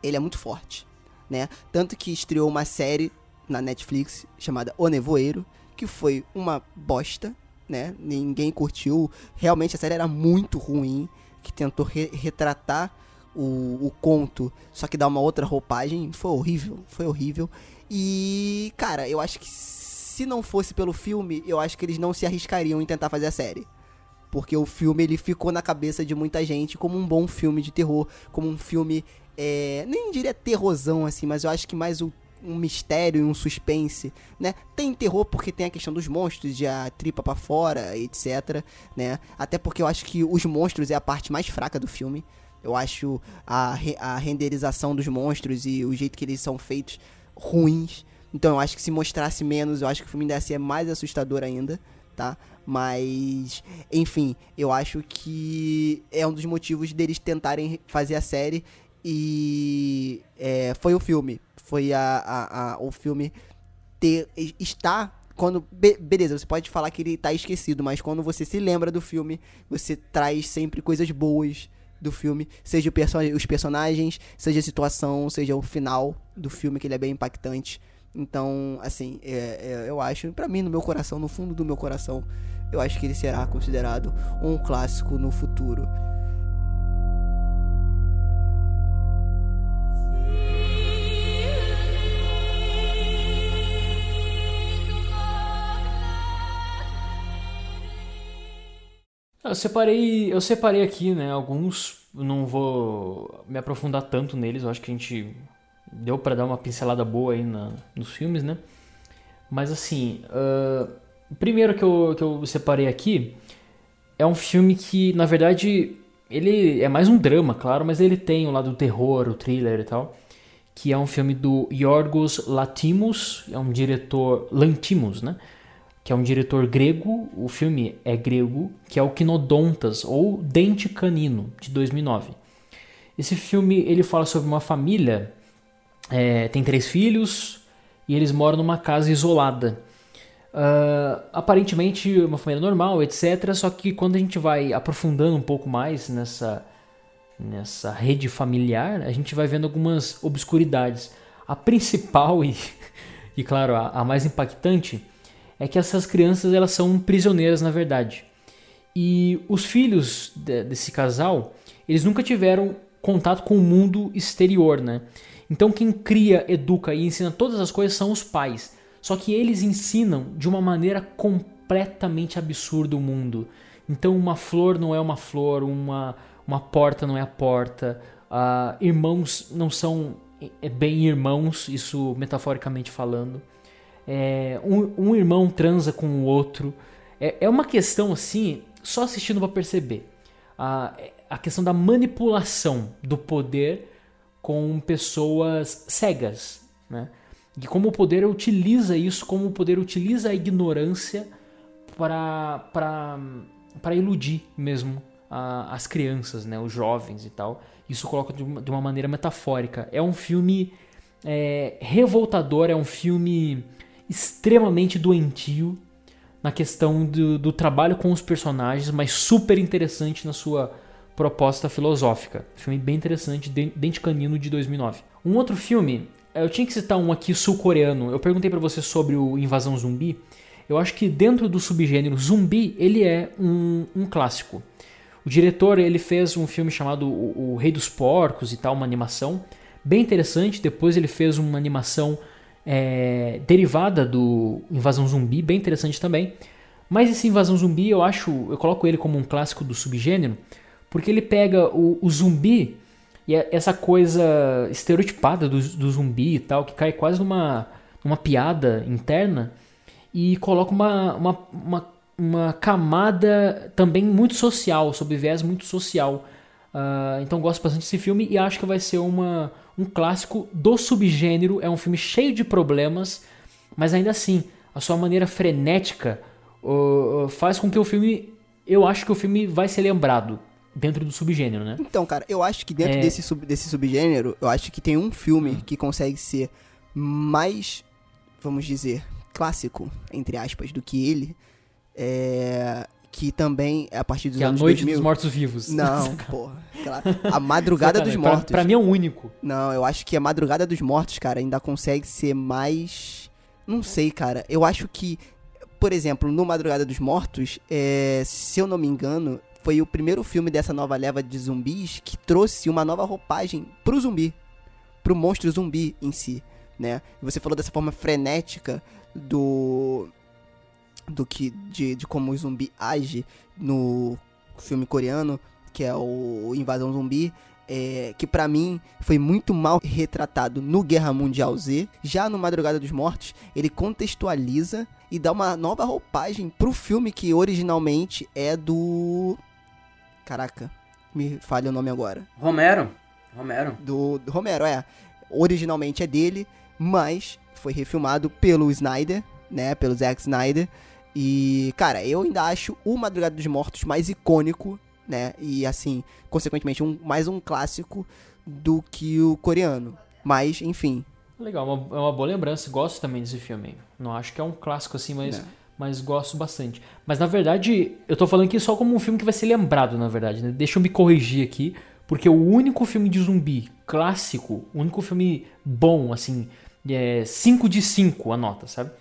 ele é muito forte, né? Tanto que estreou uma série na Netflix chamada O Nevoeiro, que foi uma bosta, né? Ninguém curtiu. Realmente a série era muito ruim, que tentou re retratar o, o conto, só que dá uma outra roupagem. Foi horrível, foi horrível. E, cara, eu acho que se não fosse pelo filme, eu acho que eles não se arriscariam em tentar fazer a série. Porque o filme ele ficou na cabeça de muita gente como um bom filme de terror, como um filme. É, nem diria terrorzão assim, mas eu acho que mais o um mistério e um suspense, né? Tem terror porque tem a questão dos monstros, de a tripa para fora, etc, né? Até porque eu acho que os monstros é a parte mais fraca do filme. Eu acho a, re a renderização dos monstros e o jeito que eles são feitos ruins. Então eu acho que se mostrasse menos, eu acho que o filme ainda ser mais assustador ainda, tá? Mas, enfim, eu acho que é um dos motivos deles tentarem fazer a série e é, foi o filme. Foi a, a, a, o filme ter. está quando. Be beleza, você pode falar que ele tá esquecido, mas quando você se lembra do filme, você traz sempre coisas boas do filme, seja perso os personagens, seja a situação, seja o final do filme, que ele é bem impactante. Então, assim, é, é, eu acho, para mim, no meu coração, no fundo do meu coração, eu acho que ele será considerado um clássico no futuro. Eu separei, eu separei aqui, né, alguns, não vou me aprofundar tanto neles, eu acho que a gente deu para dar uma pincelada boa aí na, nos filmes, né? Mas assim, uh, o primeiro que eu, que eu separei aqui é um filme que, na verdade, ele é mais um drama, claro, mas ele tem o lado do terror, o thriller e tal, que é um filme do Yorgos Latimos, é um diretor Lantimos, né? Que é um diretor grego, o filme é grego, que é o Quinodontas, ou Dente Canino, de 2009. Esse filme ele fala sobre uma família, é, tem três filhos e eles moram numa casa isolada. Uh, aparentemente uma família normal, etc. Só que quando a gente vai aprofundando um pouco mais nessa, nessa rede familiar, a gente vai vendo algumas obscuridades. A principal <laughs> e, e claro, a, a mais impactante é que essas crianças elas são prisioneiras na verdade. E os filhos de, desse casal, eles nunca tiveram contato com o mundo exterior, né? Então quem cria, educa e ensina todas as coisas são os pais. Só que eles ensinam de uma maneira completamente absurda o mundo. Então uma flor não é uma flor, uma, uma porta não é a porta, uh, irmãos não são é, bem irmãos, isso metaforicamente falando é, um, um, irmão transa com o outro. É, é uma questão assim, só assistindo para perceber. A, a questão da manipulação do poder com pessoas cegas, né? E como o poder utiliza isso, como o poder utiliza a ignorância para iludir mesmo a, as crianças, né? os jovens e tal. Isso coloca de uma, de uma maneira metafórica. É um filme é, revoltador, é um filme extremamente doentio na questão do, do, trabalho com os personagens, mas super interessante na sua proposta filosófica. Filme bem interessante, Dente Canino de 2009. Um outro filme, eu tinha que citar um aqui sul-coreano. Eu perguntei para você sobre o Invasão Zumbi. Eu acho que dentro do subgênero zumbi, ele é um, um clássico. O diretor ele fez um filme chamado o, o Rei dos Porcos e tal, uma animação bem interessante. Depois ele fez uma animação é, derivada do Invasão Zumbi, bem interessante também. Mas esse Invasão Zumbi eu acho, eu coloco ele como um clássico do subgênero, porque ele pega o, o zumbi e é essa coisa estereotipada do, do, zumbi e tal, que cai quase numa, numa piada interna, e coloca uma, uma, uma, uma camada também muito social, sob viés muito social. Uh, então gosto bastante desse filme e acho que vai ser uma, um clássico do subgênero. É um filme cheio de problemas, mas ainda assim, a sua maneira frenética uh, faz com que o filme. Eu acho que o filme vai ser lembrado dentro do subgênero, né? Então, cara, eu acho que dentro é... desse, sub, desse subgênero, eu acho que tem um filme hum. que consegue ser mais, vamos dizer, clássico, entre aspas, do que ele. É, que também é a partir dos que anos é a Noite 2000. dos Mortos Vivos. Não, <laughs> porra. Aquela, a Madrugada dos Mortos. Pra, pra, mim é o único. Não, eu acho que a Madrugada dos Mortos, cara, ainda consegue ser mais... Não sei, cara. Eu acho que, por exemplo, no Madrugada dos Mortos, é, se eu não me engano, foi o primeiro filme dessa nova leva de zumbis que trouxe uma nova roupagem pro zumbi. Pro monstro zumbi em si, né? Você falou dessa forma frenética do do que de, de como o zumbi age no filme coreano, que é o Invasão Zumbi, é, que para mim foi muito mal retratado no Guerra Mundial Z. Já no Madrugada dos Mortos, ele contextualiza e dá uma nova roupagem pro filme que originalmente é do. Caraca, Me falha o nome agora. Romero. Romero. Do, do Romero, é. Originalmente é dele, mas foi refilmado pelo Snyder, né? Pelo Zack Snyder. E, cara, eu ainda acho o Madrugada dos Mortos mais icônico, né? E, assim, consequentemente, um, mais um clássico do que o coreano. Mas, enfim. Legal, uma, é uma boa lembrança. Gosto também desse filme. Não acho que é um clássico assim, mas, mas gosto bastante. Mas na verdade, eu tô falando aqui só como um filme que vai ser lembrado, na verdade. Né? Deixa eu me corrigir aqui, porque o único filme de zumbi clássico, o único filme bom, assim, é 5 de 5 a nota, sabe?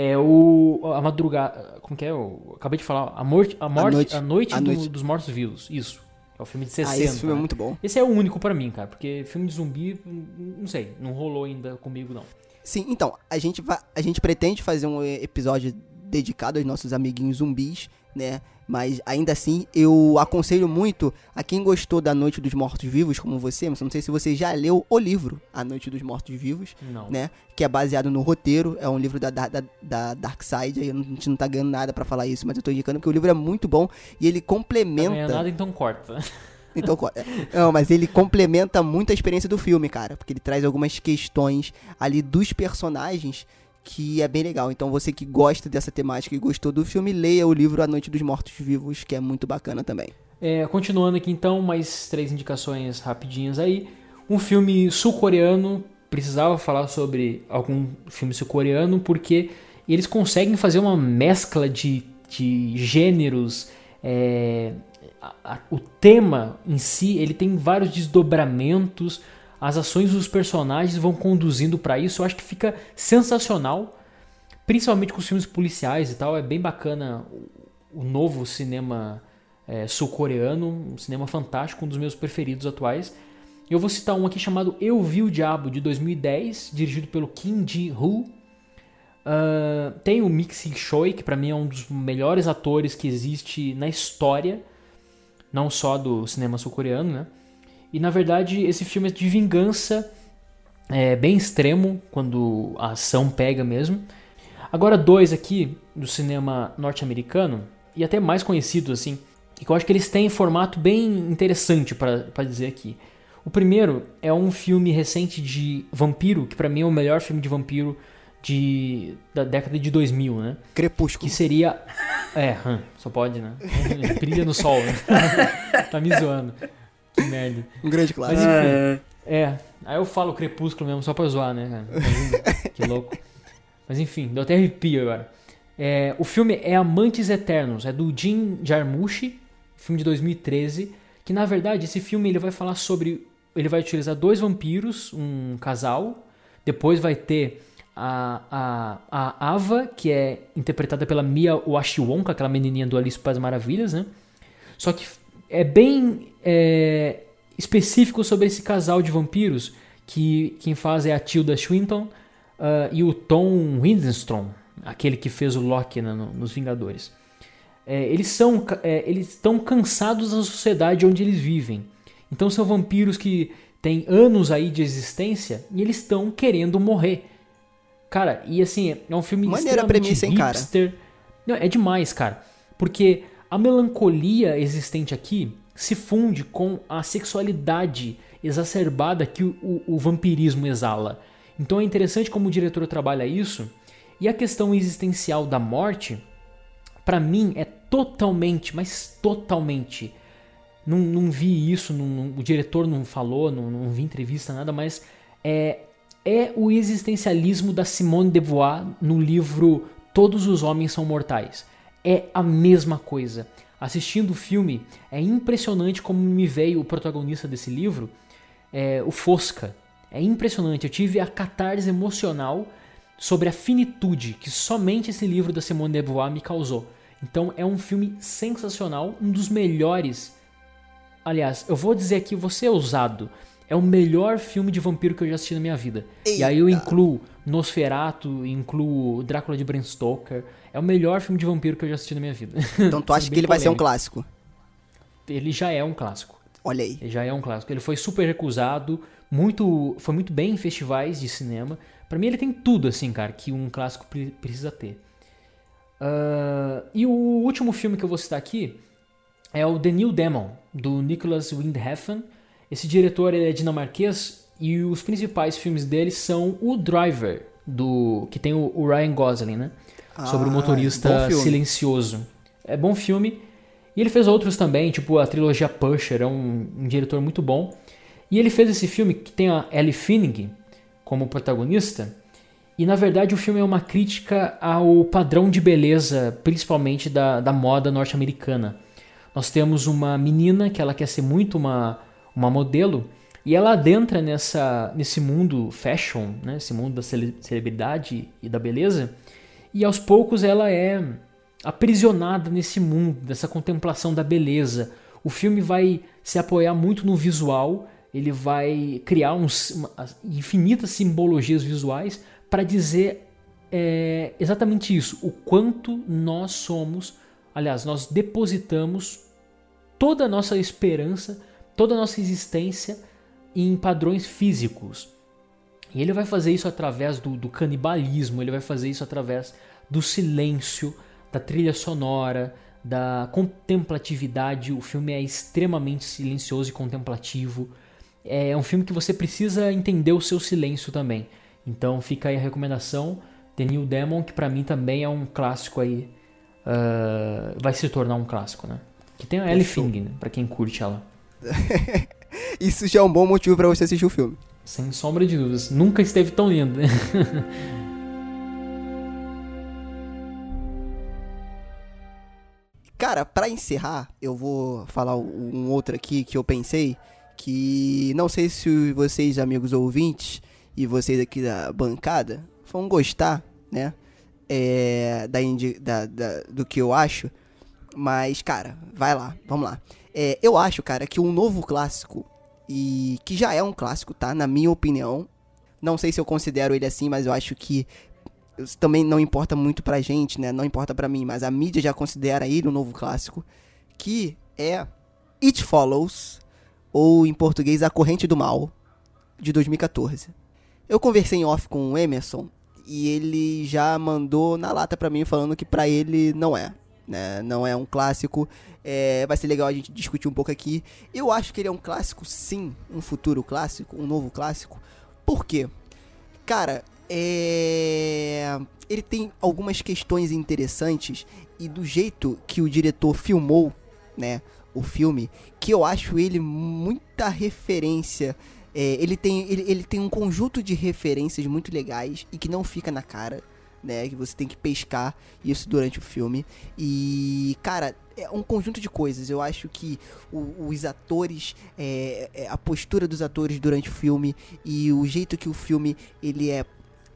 É o. A madrugada. Como que é? Eu acabei de falar. A, morte, a, morte, a noite, a noite, a do, noite. dos mortos-vivos. Isso. É o filme de 60. Ah, esse filme né? é muito bom. Esse é o único para mim, cara, porque filme de zumbi, não sei, não rolou ainda comigo, não. Sim, então, a gente, vai, a gente pretende fazer um episódio dedicado aos nossos amiguinhos zumbis, né? Mas ainda assim, eu aconselho muito a quem gostou da Noite dos Mortos Vivos, como você, mas não sei se você já leu o livro A Noite dos Mortos Vivos, não. né? Que é baseado no roteiro, é um livro da, da, da Dark Side, a gente não tá ganhando nada para falar isso, mas eu tô indicando porque o livro é muito bom e ele complementa. Não é nada, então corta. <laughs> Então, não, mas ele complementa muito a experiência do filme, cara, porque ele traz algumas questões ali dos personagens que é bem legal. Então você que gosta dessa temática e gostou do filme, leia o livro A Noite dos Mortos Vivos, que é muito bacana também. É, continuando aqui então, mais três indicações rapidinhas aí. Um filme sul-coreano, precisava falar sobre algum filme sul-coreano, porque eles conseguem fazer uma mescla de, de gêneros. É, a, a, o tema em si, ele tem vários desdobramentos as ações dos personagens vão conduzindo para isso. Eu acho que fica sensacional, principalmente com os filmes policiais e tal. É bem bacana o, novo cinema é, sul-coreano, um cinema fantástico, um dos meus preferidos atuais. Eu vou citar um aqui chamado Eu Vi o Diabo, de 2010, dirigido pelo Kim Ji-hoo. Uh, tem o Mixi Choi, que para mim é um dos melhores atores que existe na história, não só do cinema sul-coreano, né? E na verdade esse filme é de vingança, é bem extremo quando a ação pega mesmo. Agora dois aqui do cinema norte-americano e até mais conhecidos assim, e que eu acho que eles têm formato bem interessante para dizer aqui. O primeiro é um filme recente de vampiro, que para mim é o melhor filme de vampiro de, da década de 2000, né? Crepúsculo. Que seria. É, hum, só pode, né? <laughs> Brilha no sol, né? <laughs> tá me zoando. Que merda. Um grande clássico. Mas enfim, é. é. Aí eu falo Crepúsculo mesmo só pra zoar, né, cara? <laughs> que louco. Mas enfim, deu até arrepio agora. É, o filme é Amantes Eternos, é do Jim Jarmusch, filme de 2013, que na verdade esse filme ele vai falar sobre, ele vai utilizar dois vampiros, um casal, depois vai ter a, a, a Ava, que é interpretada pela Mia Wachiwonka, aquela menininha do Alice Paz Maravilhas, né? Só que é bem é, específico sobre esse casal de vampiros, que quem faz é a Tilda Swinton uh, e o Tom Hiddleston, aquele que fez o Loki né, nos Vingadores. É, eles são é, eles estão cansados da sociedade onde eles vivem. Então são vampiros que têm anos aí de existência e eles estão querendo morrer. Cara, e assim, é um filme Maneira premissa, hein, hipster. Cara? Não, é demais, cara. Porque a melancolia existente aqui se funde com a sexualidade exacerbada que o, o, o vampirismo exala. Então é interessante como o diretor trabalha isso. E a questão existencial da morte, para mim, é totalmente, mas totalmente. Não, não vi isso, não, o diretor não falou, não, não vi entrevista, nada, mas é, é o existencialismo da Simone de Beauvoir no livro Todos os Homens São Mortais é a mesma coisa. Assistindo o filme, é impressionante como me veio o protagonista desse livro, é, o Fosca. É impressionante, eu tive a catarse emocional sobre a finitude que somente esse livro da Simone de Beauvoir me causou. Então é um filme sensacional, um dos melhores. Aliás, eu vou dizer aqui, você é ousado. É o melhor filme de vampiro que eu já assisti na minha vida. Eita. E aí eu incluo Nosferatu, incluo Drácula de Bram Stoker. É o melhor filme de vampiro que eu já assisti na minha vida. Então tu <laughs> acha que ele polêmico. vai ser um clássico? Ele já é um clássico. Olha aí. Ele já é um clássico. Ele foi super recusado, muito, foi muito bem em festivais de cinema. Para mim ele tem tudo assim, cara, que um clássico precisa ter. Uh, e o último filme que eu vou citar aqui é o The New Demon, do Nicholas Windheffen. Esse diretor é dinamarquês e os principais filmes dele são o Driver, do que tem o Ryan Gosling, né? Sobre o Ah, motorista silencioso. É bom filme. E ele fez outros também, tipo a trilogia Pusher, é um, um diretor muito bom. E ele fez esse filme que tem a Ellie Finnig como protagonista. E na verdade o filme é uma crítica ao padrão de beleza, principalmente da, da moda norte-americana. Nós temos uma menina que ela quer ser muito uma, uma modelo e ela adentra nessa, nesse mundo fashion, né? esse mundo da cele- celebridade e da beleza, e aos poucos ela é aprisionada nesse mundo, dessa contemplação da beleza. O filme vai se apoiar muito no visual, ele vai criar uns, uma- infinitas simbologias visuais para dizer é, exatamente isso, o quanto nós somos, aliás, nós depositamos toda a nossa esperança, toda a nossa existência em padrões físicos. E ele vai fazer isso através do, do canibalismo, ele vai fazer isso através do silêncio, da trilha sonora, da contemplatividade. O filme é extremamente silencioso e contemplativo. É um filme que você precisa entender o seu silêncio também. Então fica aí a recomendação. The New Demon, que pra mim também é um clássico aí. ah, vai se tornar um clássico, né? Que tem a Ellie. Finnig, né? pra quem curte ela. <laughs> Isso já é um bom motivo pra você assistir o filme. Sem sombra de dúvidas. Nunca esteve tão lindo, <laughs> Cara, pra encerrar, eu vou falar um outro aqui que eu pensei que não sei se vocês, amigos ouvintes, e vocês aqui da bancada, vão gostar, né? É, da, da- da- do que eu acho. Mas, cara, vai lá, vamos lá. É, eu acho, cara, que um novo clássico, e que já é um clássico, tá? Na minha opinião. Não sei se eu considero ele assim, mas eu acho que também não importa muito pra gente, né? Não importa pra mim, mas a mídia já considera ele um novo clássico, que é It Follows, ou em português A Corrente do Mal, de 2014. Eu conversei em off com o Emerson e ele já mandou na lata pra mim falando que pra ele não é, né? Não é um clássico. É, vai ser legal a gente discutir um pouco aqui. Eu acho que ele é um clássico, sim, um futuro clássico, um novo clássico. Por quê? Cara, é... ele tem algumas questões interessantes e do jeito que o diretor filmou, né, o filme, que eu acho ele muita referência. é, ele, tem, ele, ele tem um conjunto de referências muito legais e que não fica na cara, né, que você tem que pescar isso durante o filme. E, cara, é um conjunto de coisas. Eu acho que o- os atores, é, é, a postura dos atores durante o filme e o jeito que o filme ele é,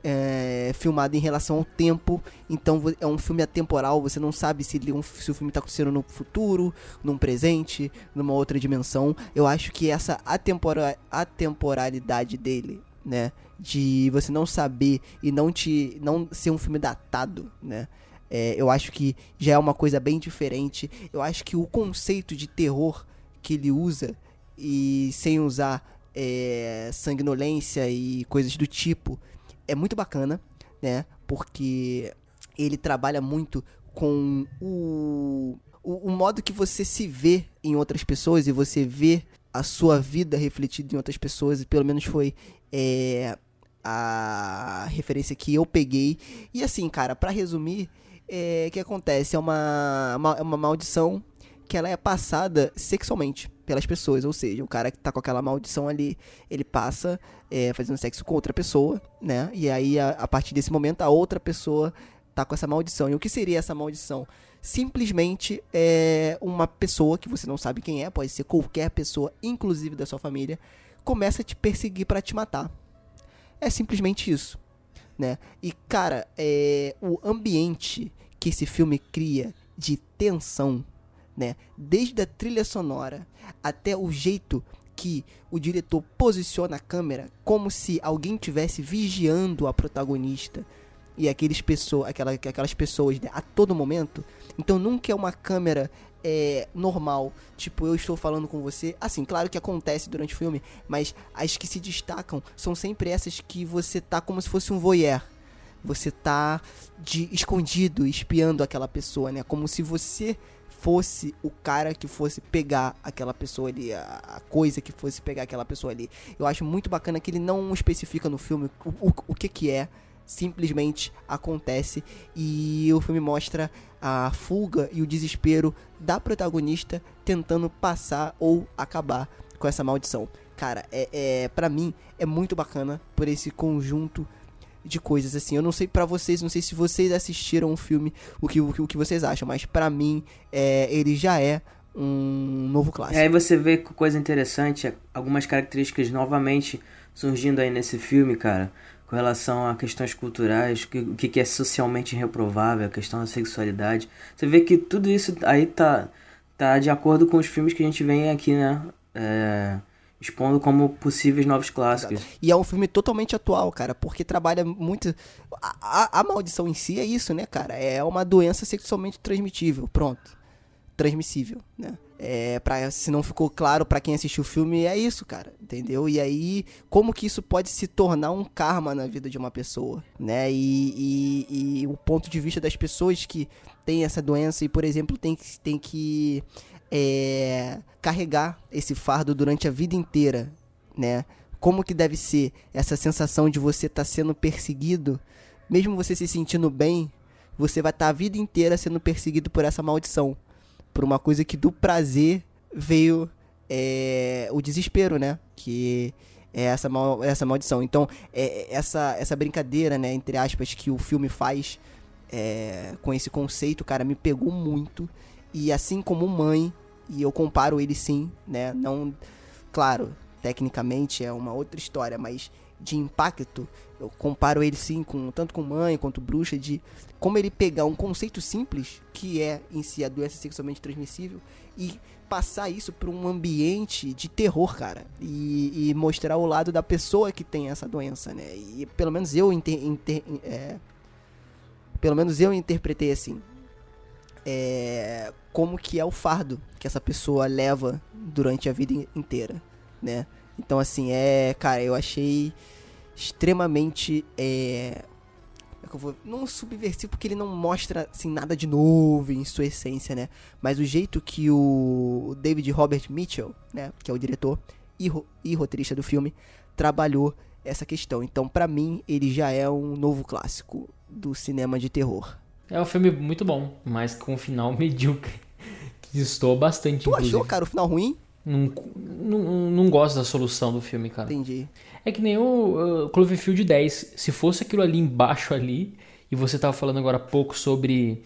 é, filmado em relação ao tempo. Então é um filme atemporal. Você não sabe se, se o filme está acontecendo no futuro, num presente, numa outra dimensão. Eu acho que essa atempora, atemporalidade dele, né, de você não saber e não te não ser um filme datado, né? É, eu acho que já é uma coisa bem diferente. Eu acho que o conceito de terror que ele usa, e sem usar é, sanguinolência e coisas do tipo, é muito bacana, né? Porque ele trabalha muito com o, o, o modo que você se vê em outras pessoas e você vê a sua vida refletida em outras pessoas, e pelo menos foi é, a referência que eu peguei. E assim, cara, pra resumir, é, que acontece? É uma, uma, é uma maldição que ela é passada sexualmente pelas pessoas, ou seja, o cara que tá com aquela maldição ali, ele passa é, fazendo sexo com outra pessoa, né? E aí, a, a partir desse momento, a outra pessoa tá com essa maldição. E o que seria essa maldição? Simplesmente é uma pessoa que você não sabe quem é, pode ser qualquer pessoa, inclusive da sua família, começa a te perseguir pra te matar. É simplesmente isso, né? E cara, é o ambiente que esse filme cria de tensão, né? Desde a trilha sonora até o jeito que o diretor posiciona a câmera, como se alguém tivesse vigiando a protagonista e aqueles pessoa, aquela, aquelas pessoas né, a todo momento. Então nunca é uma câmera é, normal, tipo eu estou falando com você. Assim, claro que acontece durante o filme, mas as que se destacam são sempre essas que você tá como se fosse um voyeur. Você tá de escondido, espiando aquela pessoa, né? Como se você fosse o cara que fosse pegar aquela pessoa ali, a, coisa que fosse pegar aquela pessoa ali. Eu acho muito bacana que ele não especifica no filme o, o, o que que é, simplesmente acontece e o filme mostra a fuga e o desespero da protagonista tentando passar ou acabar com essa maldição. Cara, é, é para mim é muito bacana por esse conjunto de coisas assim. Eu não sei para vocês, não sei se vocês assistiram o filme, o que, o o que vocês acham, mas para mim é, ele já é um novo clássico. E aí você vê coisa interessante, algumas características novamente surgindo aí nesse filme, cara, com relação a questões culturais, o que, que é socialmente reprovável, a questão da sexualidade. Você vê que tudo isso aí tá, tá de acordo com os filmes que a gente vem aqui, né? É expondo como possíveis novos clássicos. E é um filme totalmente atual, cara, porque trabalha muito. A, a, a, maldição em si é isso, né, cara? É uma doença sexualmente transmitível. Pronto. Transmissível, né? É, pra, se não ficou claro para quem assistiu o filme, é isso, cara, entendeu? E aí, como que isso pode se tornar um karma na vida de uma pessoa, né? E, e, e o ponto de vista das pessoas que têm essa doença e, por exemplo, tem tem que é, carregar esse fardo durante a vida inteira, né? Como que deve ser essa sensação de você estar tá sendo perseguido, mesmo você se sentindo bem, você vai estar tá a vida inteira sendo perseguido por essa maldição, por uma coisa que do prazer veio é, o desespero, né? Que é essa, mal, essa maldição. Então, é, essa, essa brincadeira, né, entre aspas, que o filme faz é, com esse conceito, cara, me pegou muito. E assim como mãe, e eu comparo ele sim, né? Não, claro, tecnicamente é uma outra história, mas de impacto, eu comparo ele sim com tanto com mãe quanto bruxa de como ele pegar um conceito simples que é em si a doença sexualmente transmissível e passar isso para um ambiente de terror, cara, e, e, mostrar o lado da pessoa que tem essa doença, né? E pelo menos eu inter, inter, é, pelo menos eu interpretei assim é, como que é o fardo que essa pessoa leva durante a vida inteira, né? Então, assim, é... Cara, eu achei extremamente... É, é eu vou, não subversivo porque ele não mostra assim nada de novo em sua essência, né? Mas o jeito que o David Robert Mitchell, né, que é o diretor e, ro e roteirista do filme, trabalhou essa questão. Então, para mim, ele já é um novo clássico do cinema de terror. É um filme muito bom, mas com um final <laughs> medíocre. Que estou bastante, Tu inclusive. achou, cara, o final ruim? Não, não, não gosto da solução do filme, cara. Entendi. É que nem o uh, Cloverfield 10. Se fosse aquilo ali embaixo ali, e você tava falando agora há pouco sobre,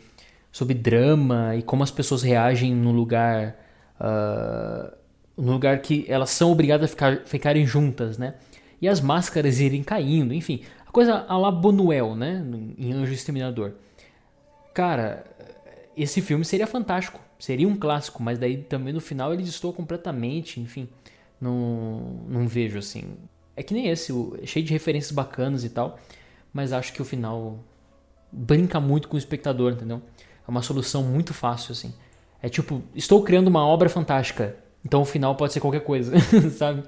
sobre drama e como as pessoas reagem no lugar... Uh, no lugar que elas são obrigadas a ficar, ficarem juntas, né? E as máscaras irem caindo, enfim. A coisa a la Bonuel, né? Em Anjo Exterminador. Cara, esse filme seria fantástico, seria um clássico, mas daí também no final ele distorce completamente, enfim, não, não vejo assim. É que nem esse, cheio de referências bacanas e tal, mas acho que o final brinca muito com o espectador, entendeu? É uma solução muito fácil, assim. É tipo, estou criando uma obra fantástica, então o final pode ser qualquer coisa, <laughs> sabe?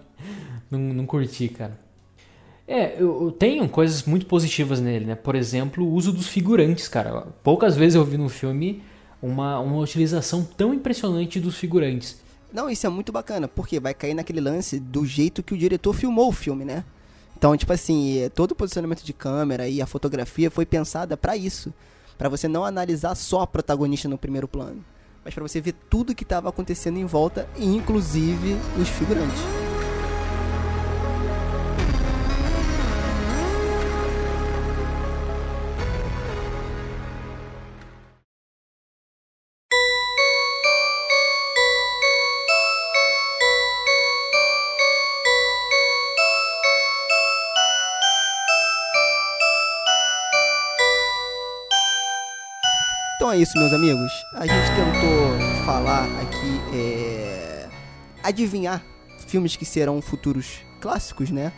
Não, não curti, cara. É, eu, tenho coisas muito positivas nele, né? Por exemplo, o uso dos figurantes, cara. Poucas vezes eu vi no filme uma, uma utilização tão impressionante dos figurantes. Não, isso é muito bacana, porque vai cair naquele lance do jeito que o diretor filmou o filme, né? Então, tipo assim, é, todo o posicionamento de câmera e a fotografia foi pensada para isso, para você não analisar só a protagonista no primeiro plano, mas para você ver tudo que estava acontecendo em volta, inclusive os figurantes. Isso, meus amigos. A gente tentou falar aqui, é... adivinhar filmes que serão futuros clássicos, né?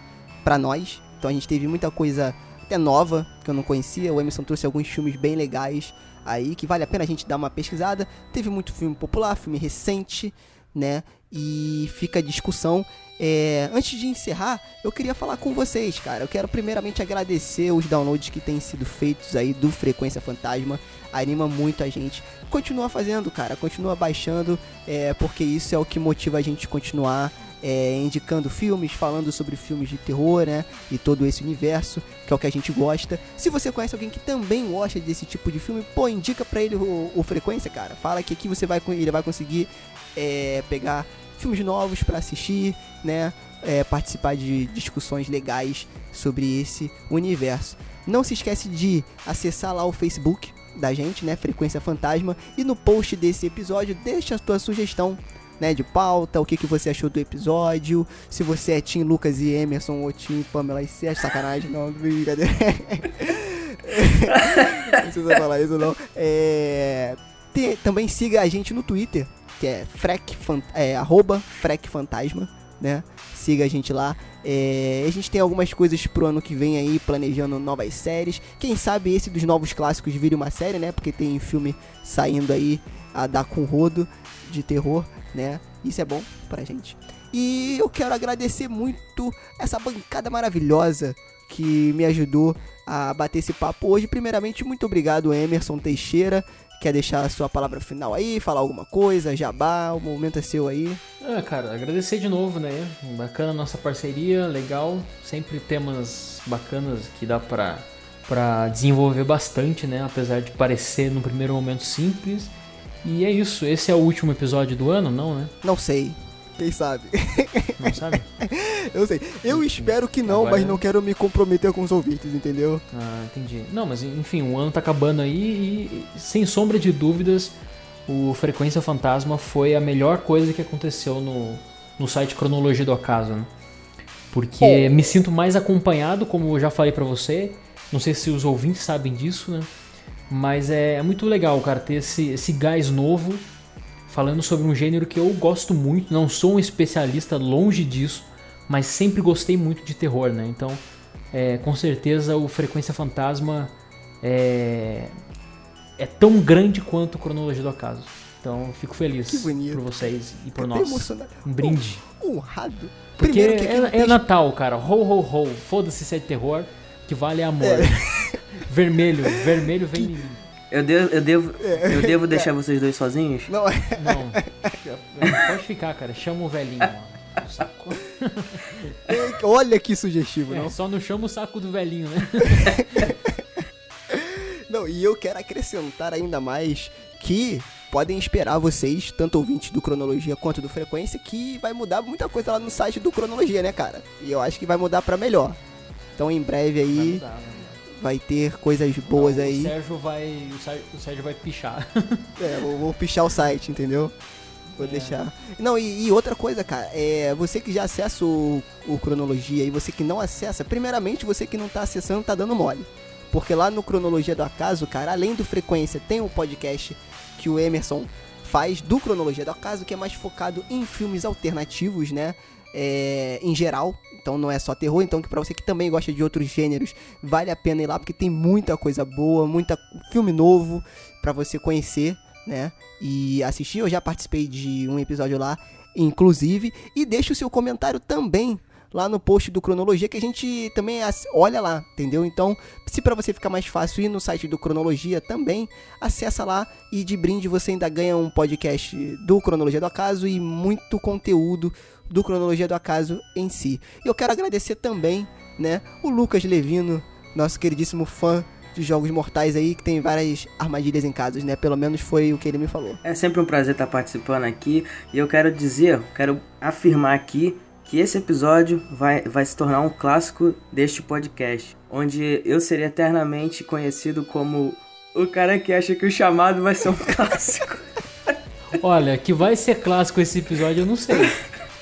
Pra nós. Então a gente teve muita coisa até nova que eu não conhecia. O Emerson trouxe alguns filmes bem legais aí que vale a pena a gente dar uma pesquisada. Teve muito filme popular, filme recente, né? E fica a discussão. É, antes de encerrar, eu queria falar com vocês, cara. Eu quero primeiramente agradecer os downloads que têm sido feitos aí do Frequência Fantasma. Anima muito a gente. Continua fazendo, cara. Continua baixando, é, porque isso é o que motiva a gente continuar é, indicando filmes, falando sobre filmes de terror, né? E todo esse universo, que é o que a gente gosta. Se você conhece alguém que também gosta desse tipo de filme, pô, indica pra ele o, o Frequência, cara. Fala que aqui você vai, ele vai conseguir é, pegar filmes novos para assistir, né? É, participar de discussões legais sobre esse universo. Não se esquece de acessar lá o Facebook da gente, né? Frequência Fantasma. E no post desse episódio, deixa a tua sugestão né, de pauta, o que, que você achou do episódio, se você é Tim Lucas e Emerson ou Tim Pamela e Sérgio, sacanagem, não, brincadeira. <laughs> não precisa falar isso não. É, também siga a gente no Twitter, que é, frec, é arroba frecfantasma, né? Siga a gente lá. É, a gente tem algumas coisas pro ano que vem aí, planejando novas séries. Quem sabe esse dos novos clássicos vire uma série, né? Porque tem filme saindo aí a dar com rodo de terror, né? Isso é bom pra gente. E eu quero agradecer muito essa bancada maravilhosa que me ajudou a bater esse papo hoje. Primeiramente, muito obrigado, Emerson Teixeira. Quer deixar a sua palavra final aí, falar alguma coisa, jabá, o momento é seu aí. Ah, cara, agradecer de novo, né? Bacana a nossa parceria, legal. Sempre temas bacanas que dá pra, pra desenvolver bastante, né? Apesar de parecer no primeiro momento simples. E é isso, esse é o último episódio do ano, não, né? Não sei. Quem sabe? Não sabe? <laughs> eu sei. Eu espero que não, Agora... mas não quero me comprometer com os ouvintes, entendeu? Ah, entendi. Não, mas enfim, o ano tá acabando aí e, sem sombra de dúvidas, o Frequência Fantasma foi a melhor coisa que aconteceu no, no site Cronologia do Acaso, né? Porque me sinto mais acompanhado, como eu já falei para você. Não sei se os ouvintes sabem disso, né? Mas é, é muito legal, cara, ter esse, esse gás novo falando sobre um gênero que eu gosto muito, não sou um especialista longe disso, mas sempre gostei muito de terror, né? Então, é, com certeza o Frequência Fantasma é, é tão grande quanto a Cronologia do Acaso. Então, fico feliz por vocês e por nós. Um brinde. Honrado. Porque é, é, Natal, cara. Ho, ho, ho. Foda-se se é terror, que vale amor. É. vermelho, vermelho vem que... Eu devo, eu devo, é. eu devo deixar vocês dois sozinhos? Não, é. <laughs> não. Pode ficar, cara. Chama o velhinho, Saco. Olha que sugestivo, é, não? Só não chama o saco do velhinho, né? <laughs> não, e eu quero acrescentar ainda mais que podem esperar vocês, tanto ouvintes do Cronologia quanto do Frequência, que vai mudar muita coisa lá no site do Cronologia, né, cara? E eu acho que vai mudar para melhor. Então em breve aí. Vai mudar, né? Vai ter coisas boas Não, aí. O Sérgio vai. O Sérgio vai pichar. <laughs> é, vou, vou pichar o site, entendeu? Vou é. deixar. Não, e, e, outra coisa, cara, é você que já acessa o, o Cronologia e você que não acessa, primeiramente você que não tá acessando tá dando mole. Porque lá no Cronologia do Acaso, cara, além do Frequência, tem um podcast que o Emerson faz do Cronologia do Acaso, que é mais focado em filmes alternativos, né? É, em geral, então não é só terror, então que para você que também gosta de outros gêneros, vale a pena ir lá porque tem muita coisa boa, muita filme novo para você conhecer, né? E assistir. Eu já participei de um episódio lá, inclusive, e deixa o seu comentário também lá no post do Cronologia que a gente também olha lá, entendeu? Então, se para você ficar mais fácil ir no site do Cronologia também, acessa lá e de brinde você ainda ganha um podcast do Cronologia do Acaso e muito conteúdo do Cronologia do Acaso em si. E eu quero agradecer também, né, o Lucas Levino, nosso queridíssimo fã de jogos mortais aí, que tem várias armadilhas em casa, né? Pelo menos foi o que ele me falou. É sempre um prazer estar participando aqui e eu quero dizer, quero afirmar aqui que esse episódio vai, vai se tornar um clássico deste podcast, onde eu serei eternamente conhecido como o cara que acha que o chamado vai ser um <laughs> clássico. Olha, que vai ser clássico esse episódio, eu não sei.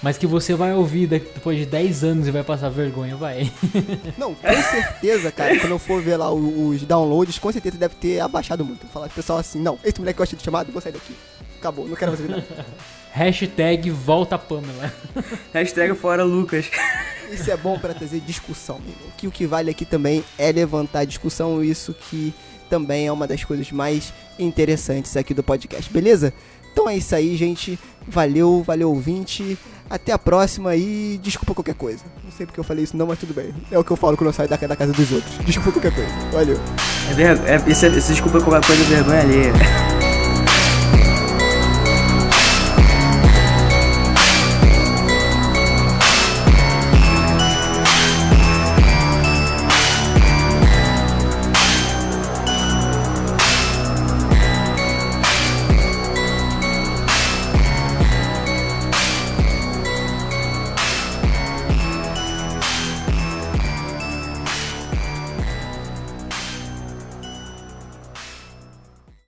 Mas que você vai ouvir depois de 10 anos e vai passar vergonha, vai. <laughs> Não, com certeza, cara, quando eu for ver lá os downloads, com certeza deve ter abaixado muito. Falar pro pessoal assim, não, esse moleque gosta de chamado, vou sair daqui. Acabou, não quero fazer nada. <laughs> Hashtag volta Pamela. <laughs> Hashtag fora Lucas. Isso é bom para trazer discussão, amigo. Que o que vale aqui também é levantar discussão, isso que também é uma das coisas mais interessantes aqui do podcast, beleza? Então é isso aí, gente. Valeu, valeu ouvinte. Até a próxima e desculpa qualquer coisa. Não sei porque eu falei isso não, mas tudo bem. É o que eu falo quando eu saio da, da casa dos outros. Desculpa qualquer coisa. Valeu. É, ver... é, isso, é, isso desculpa qualquer coisa é vergonha alheia.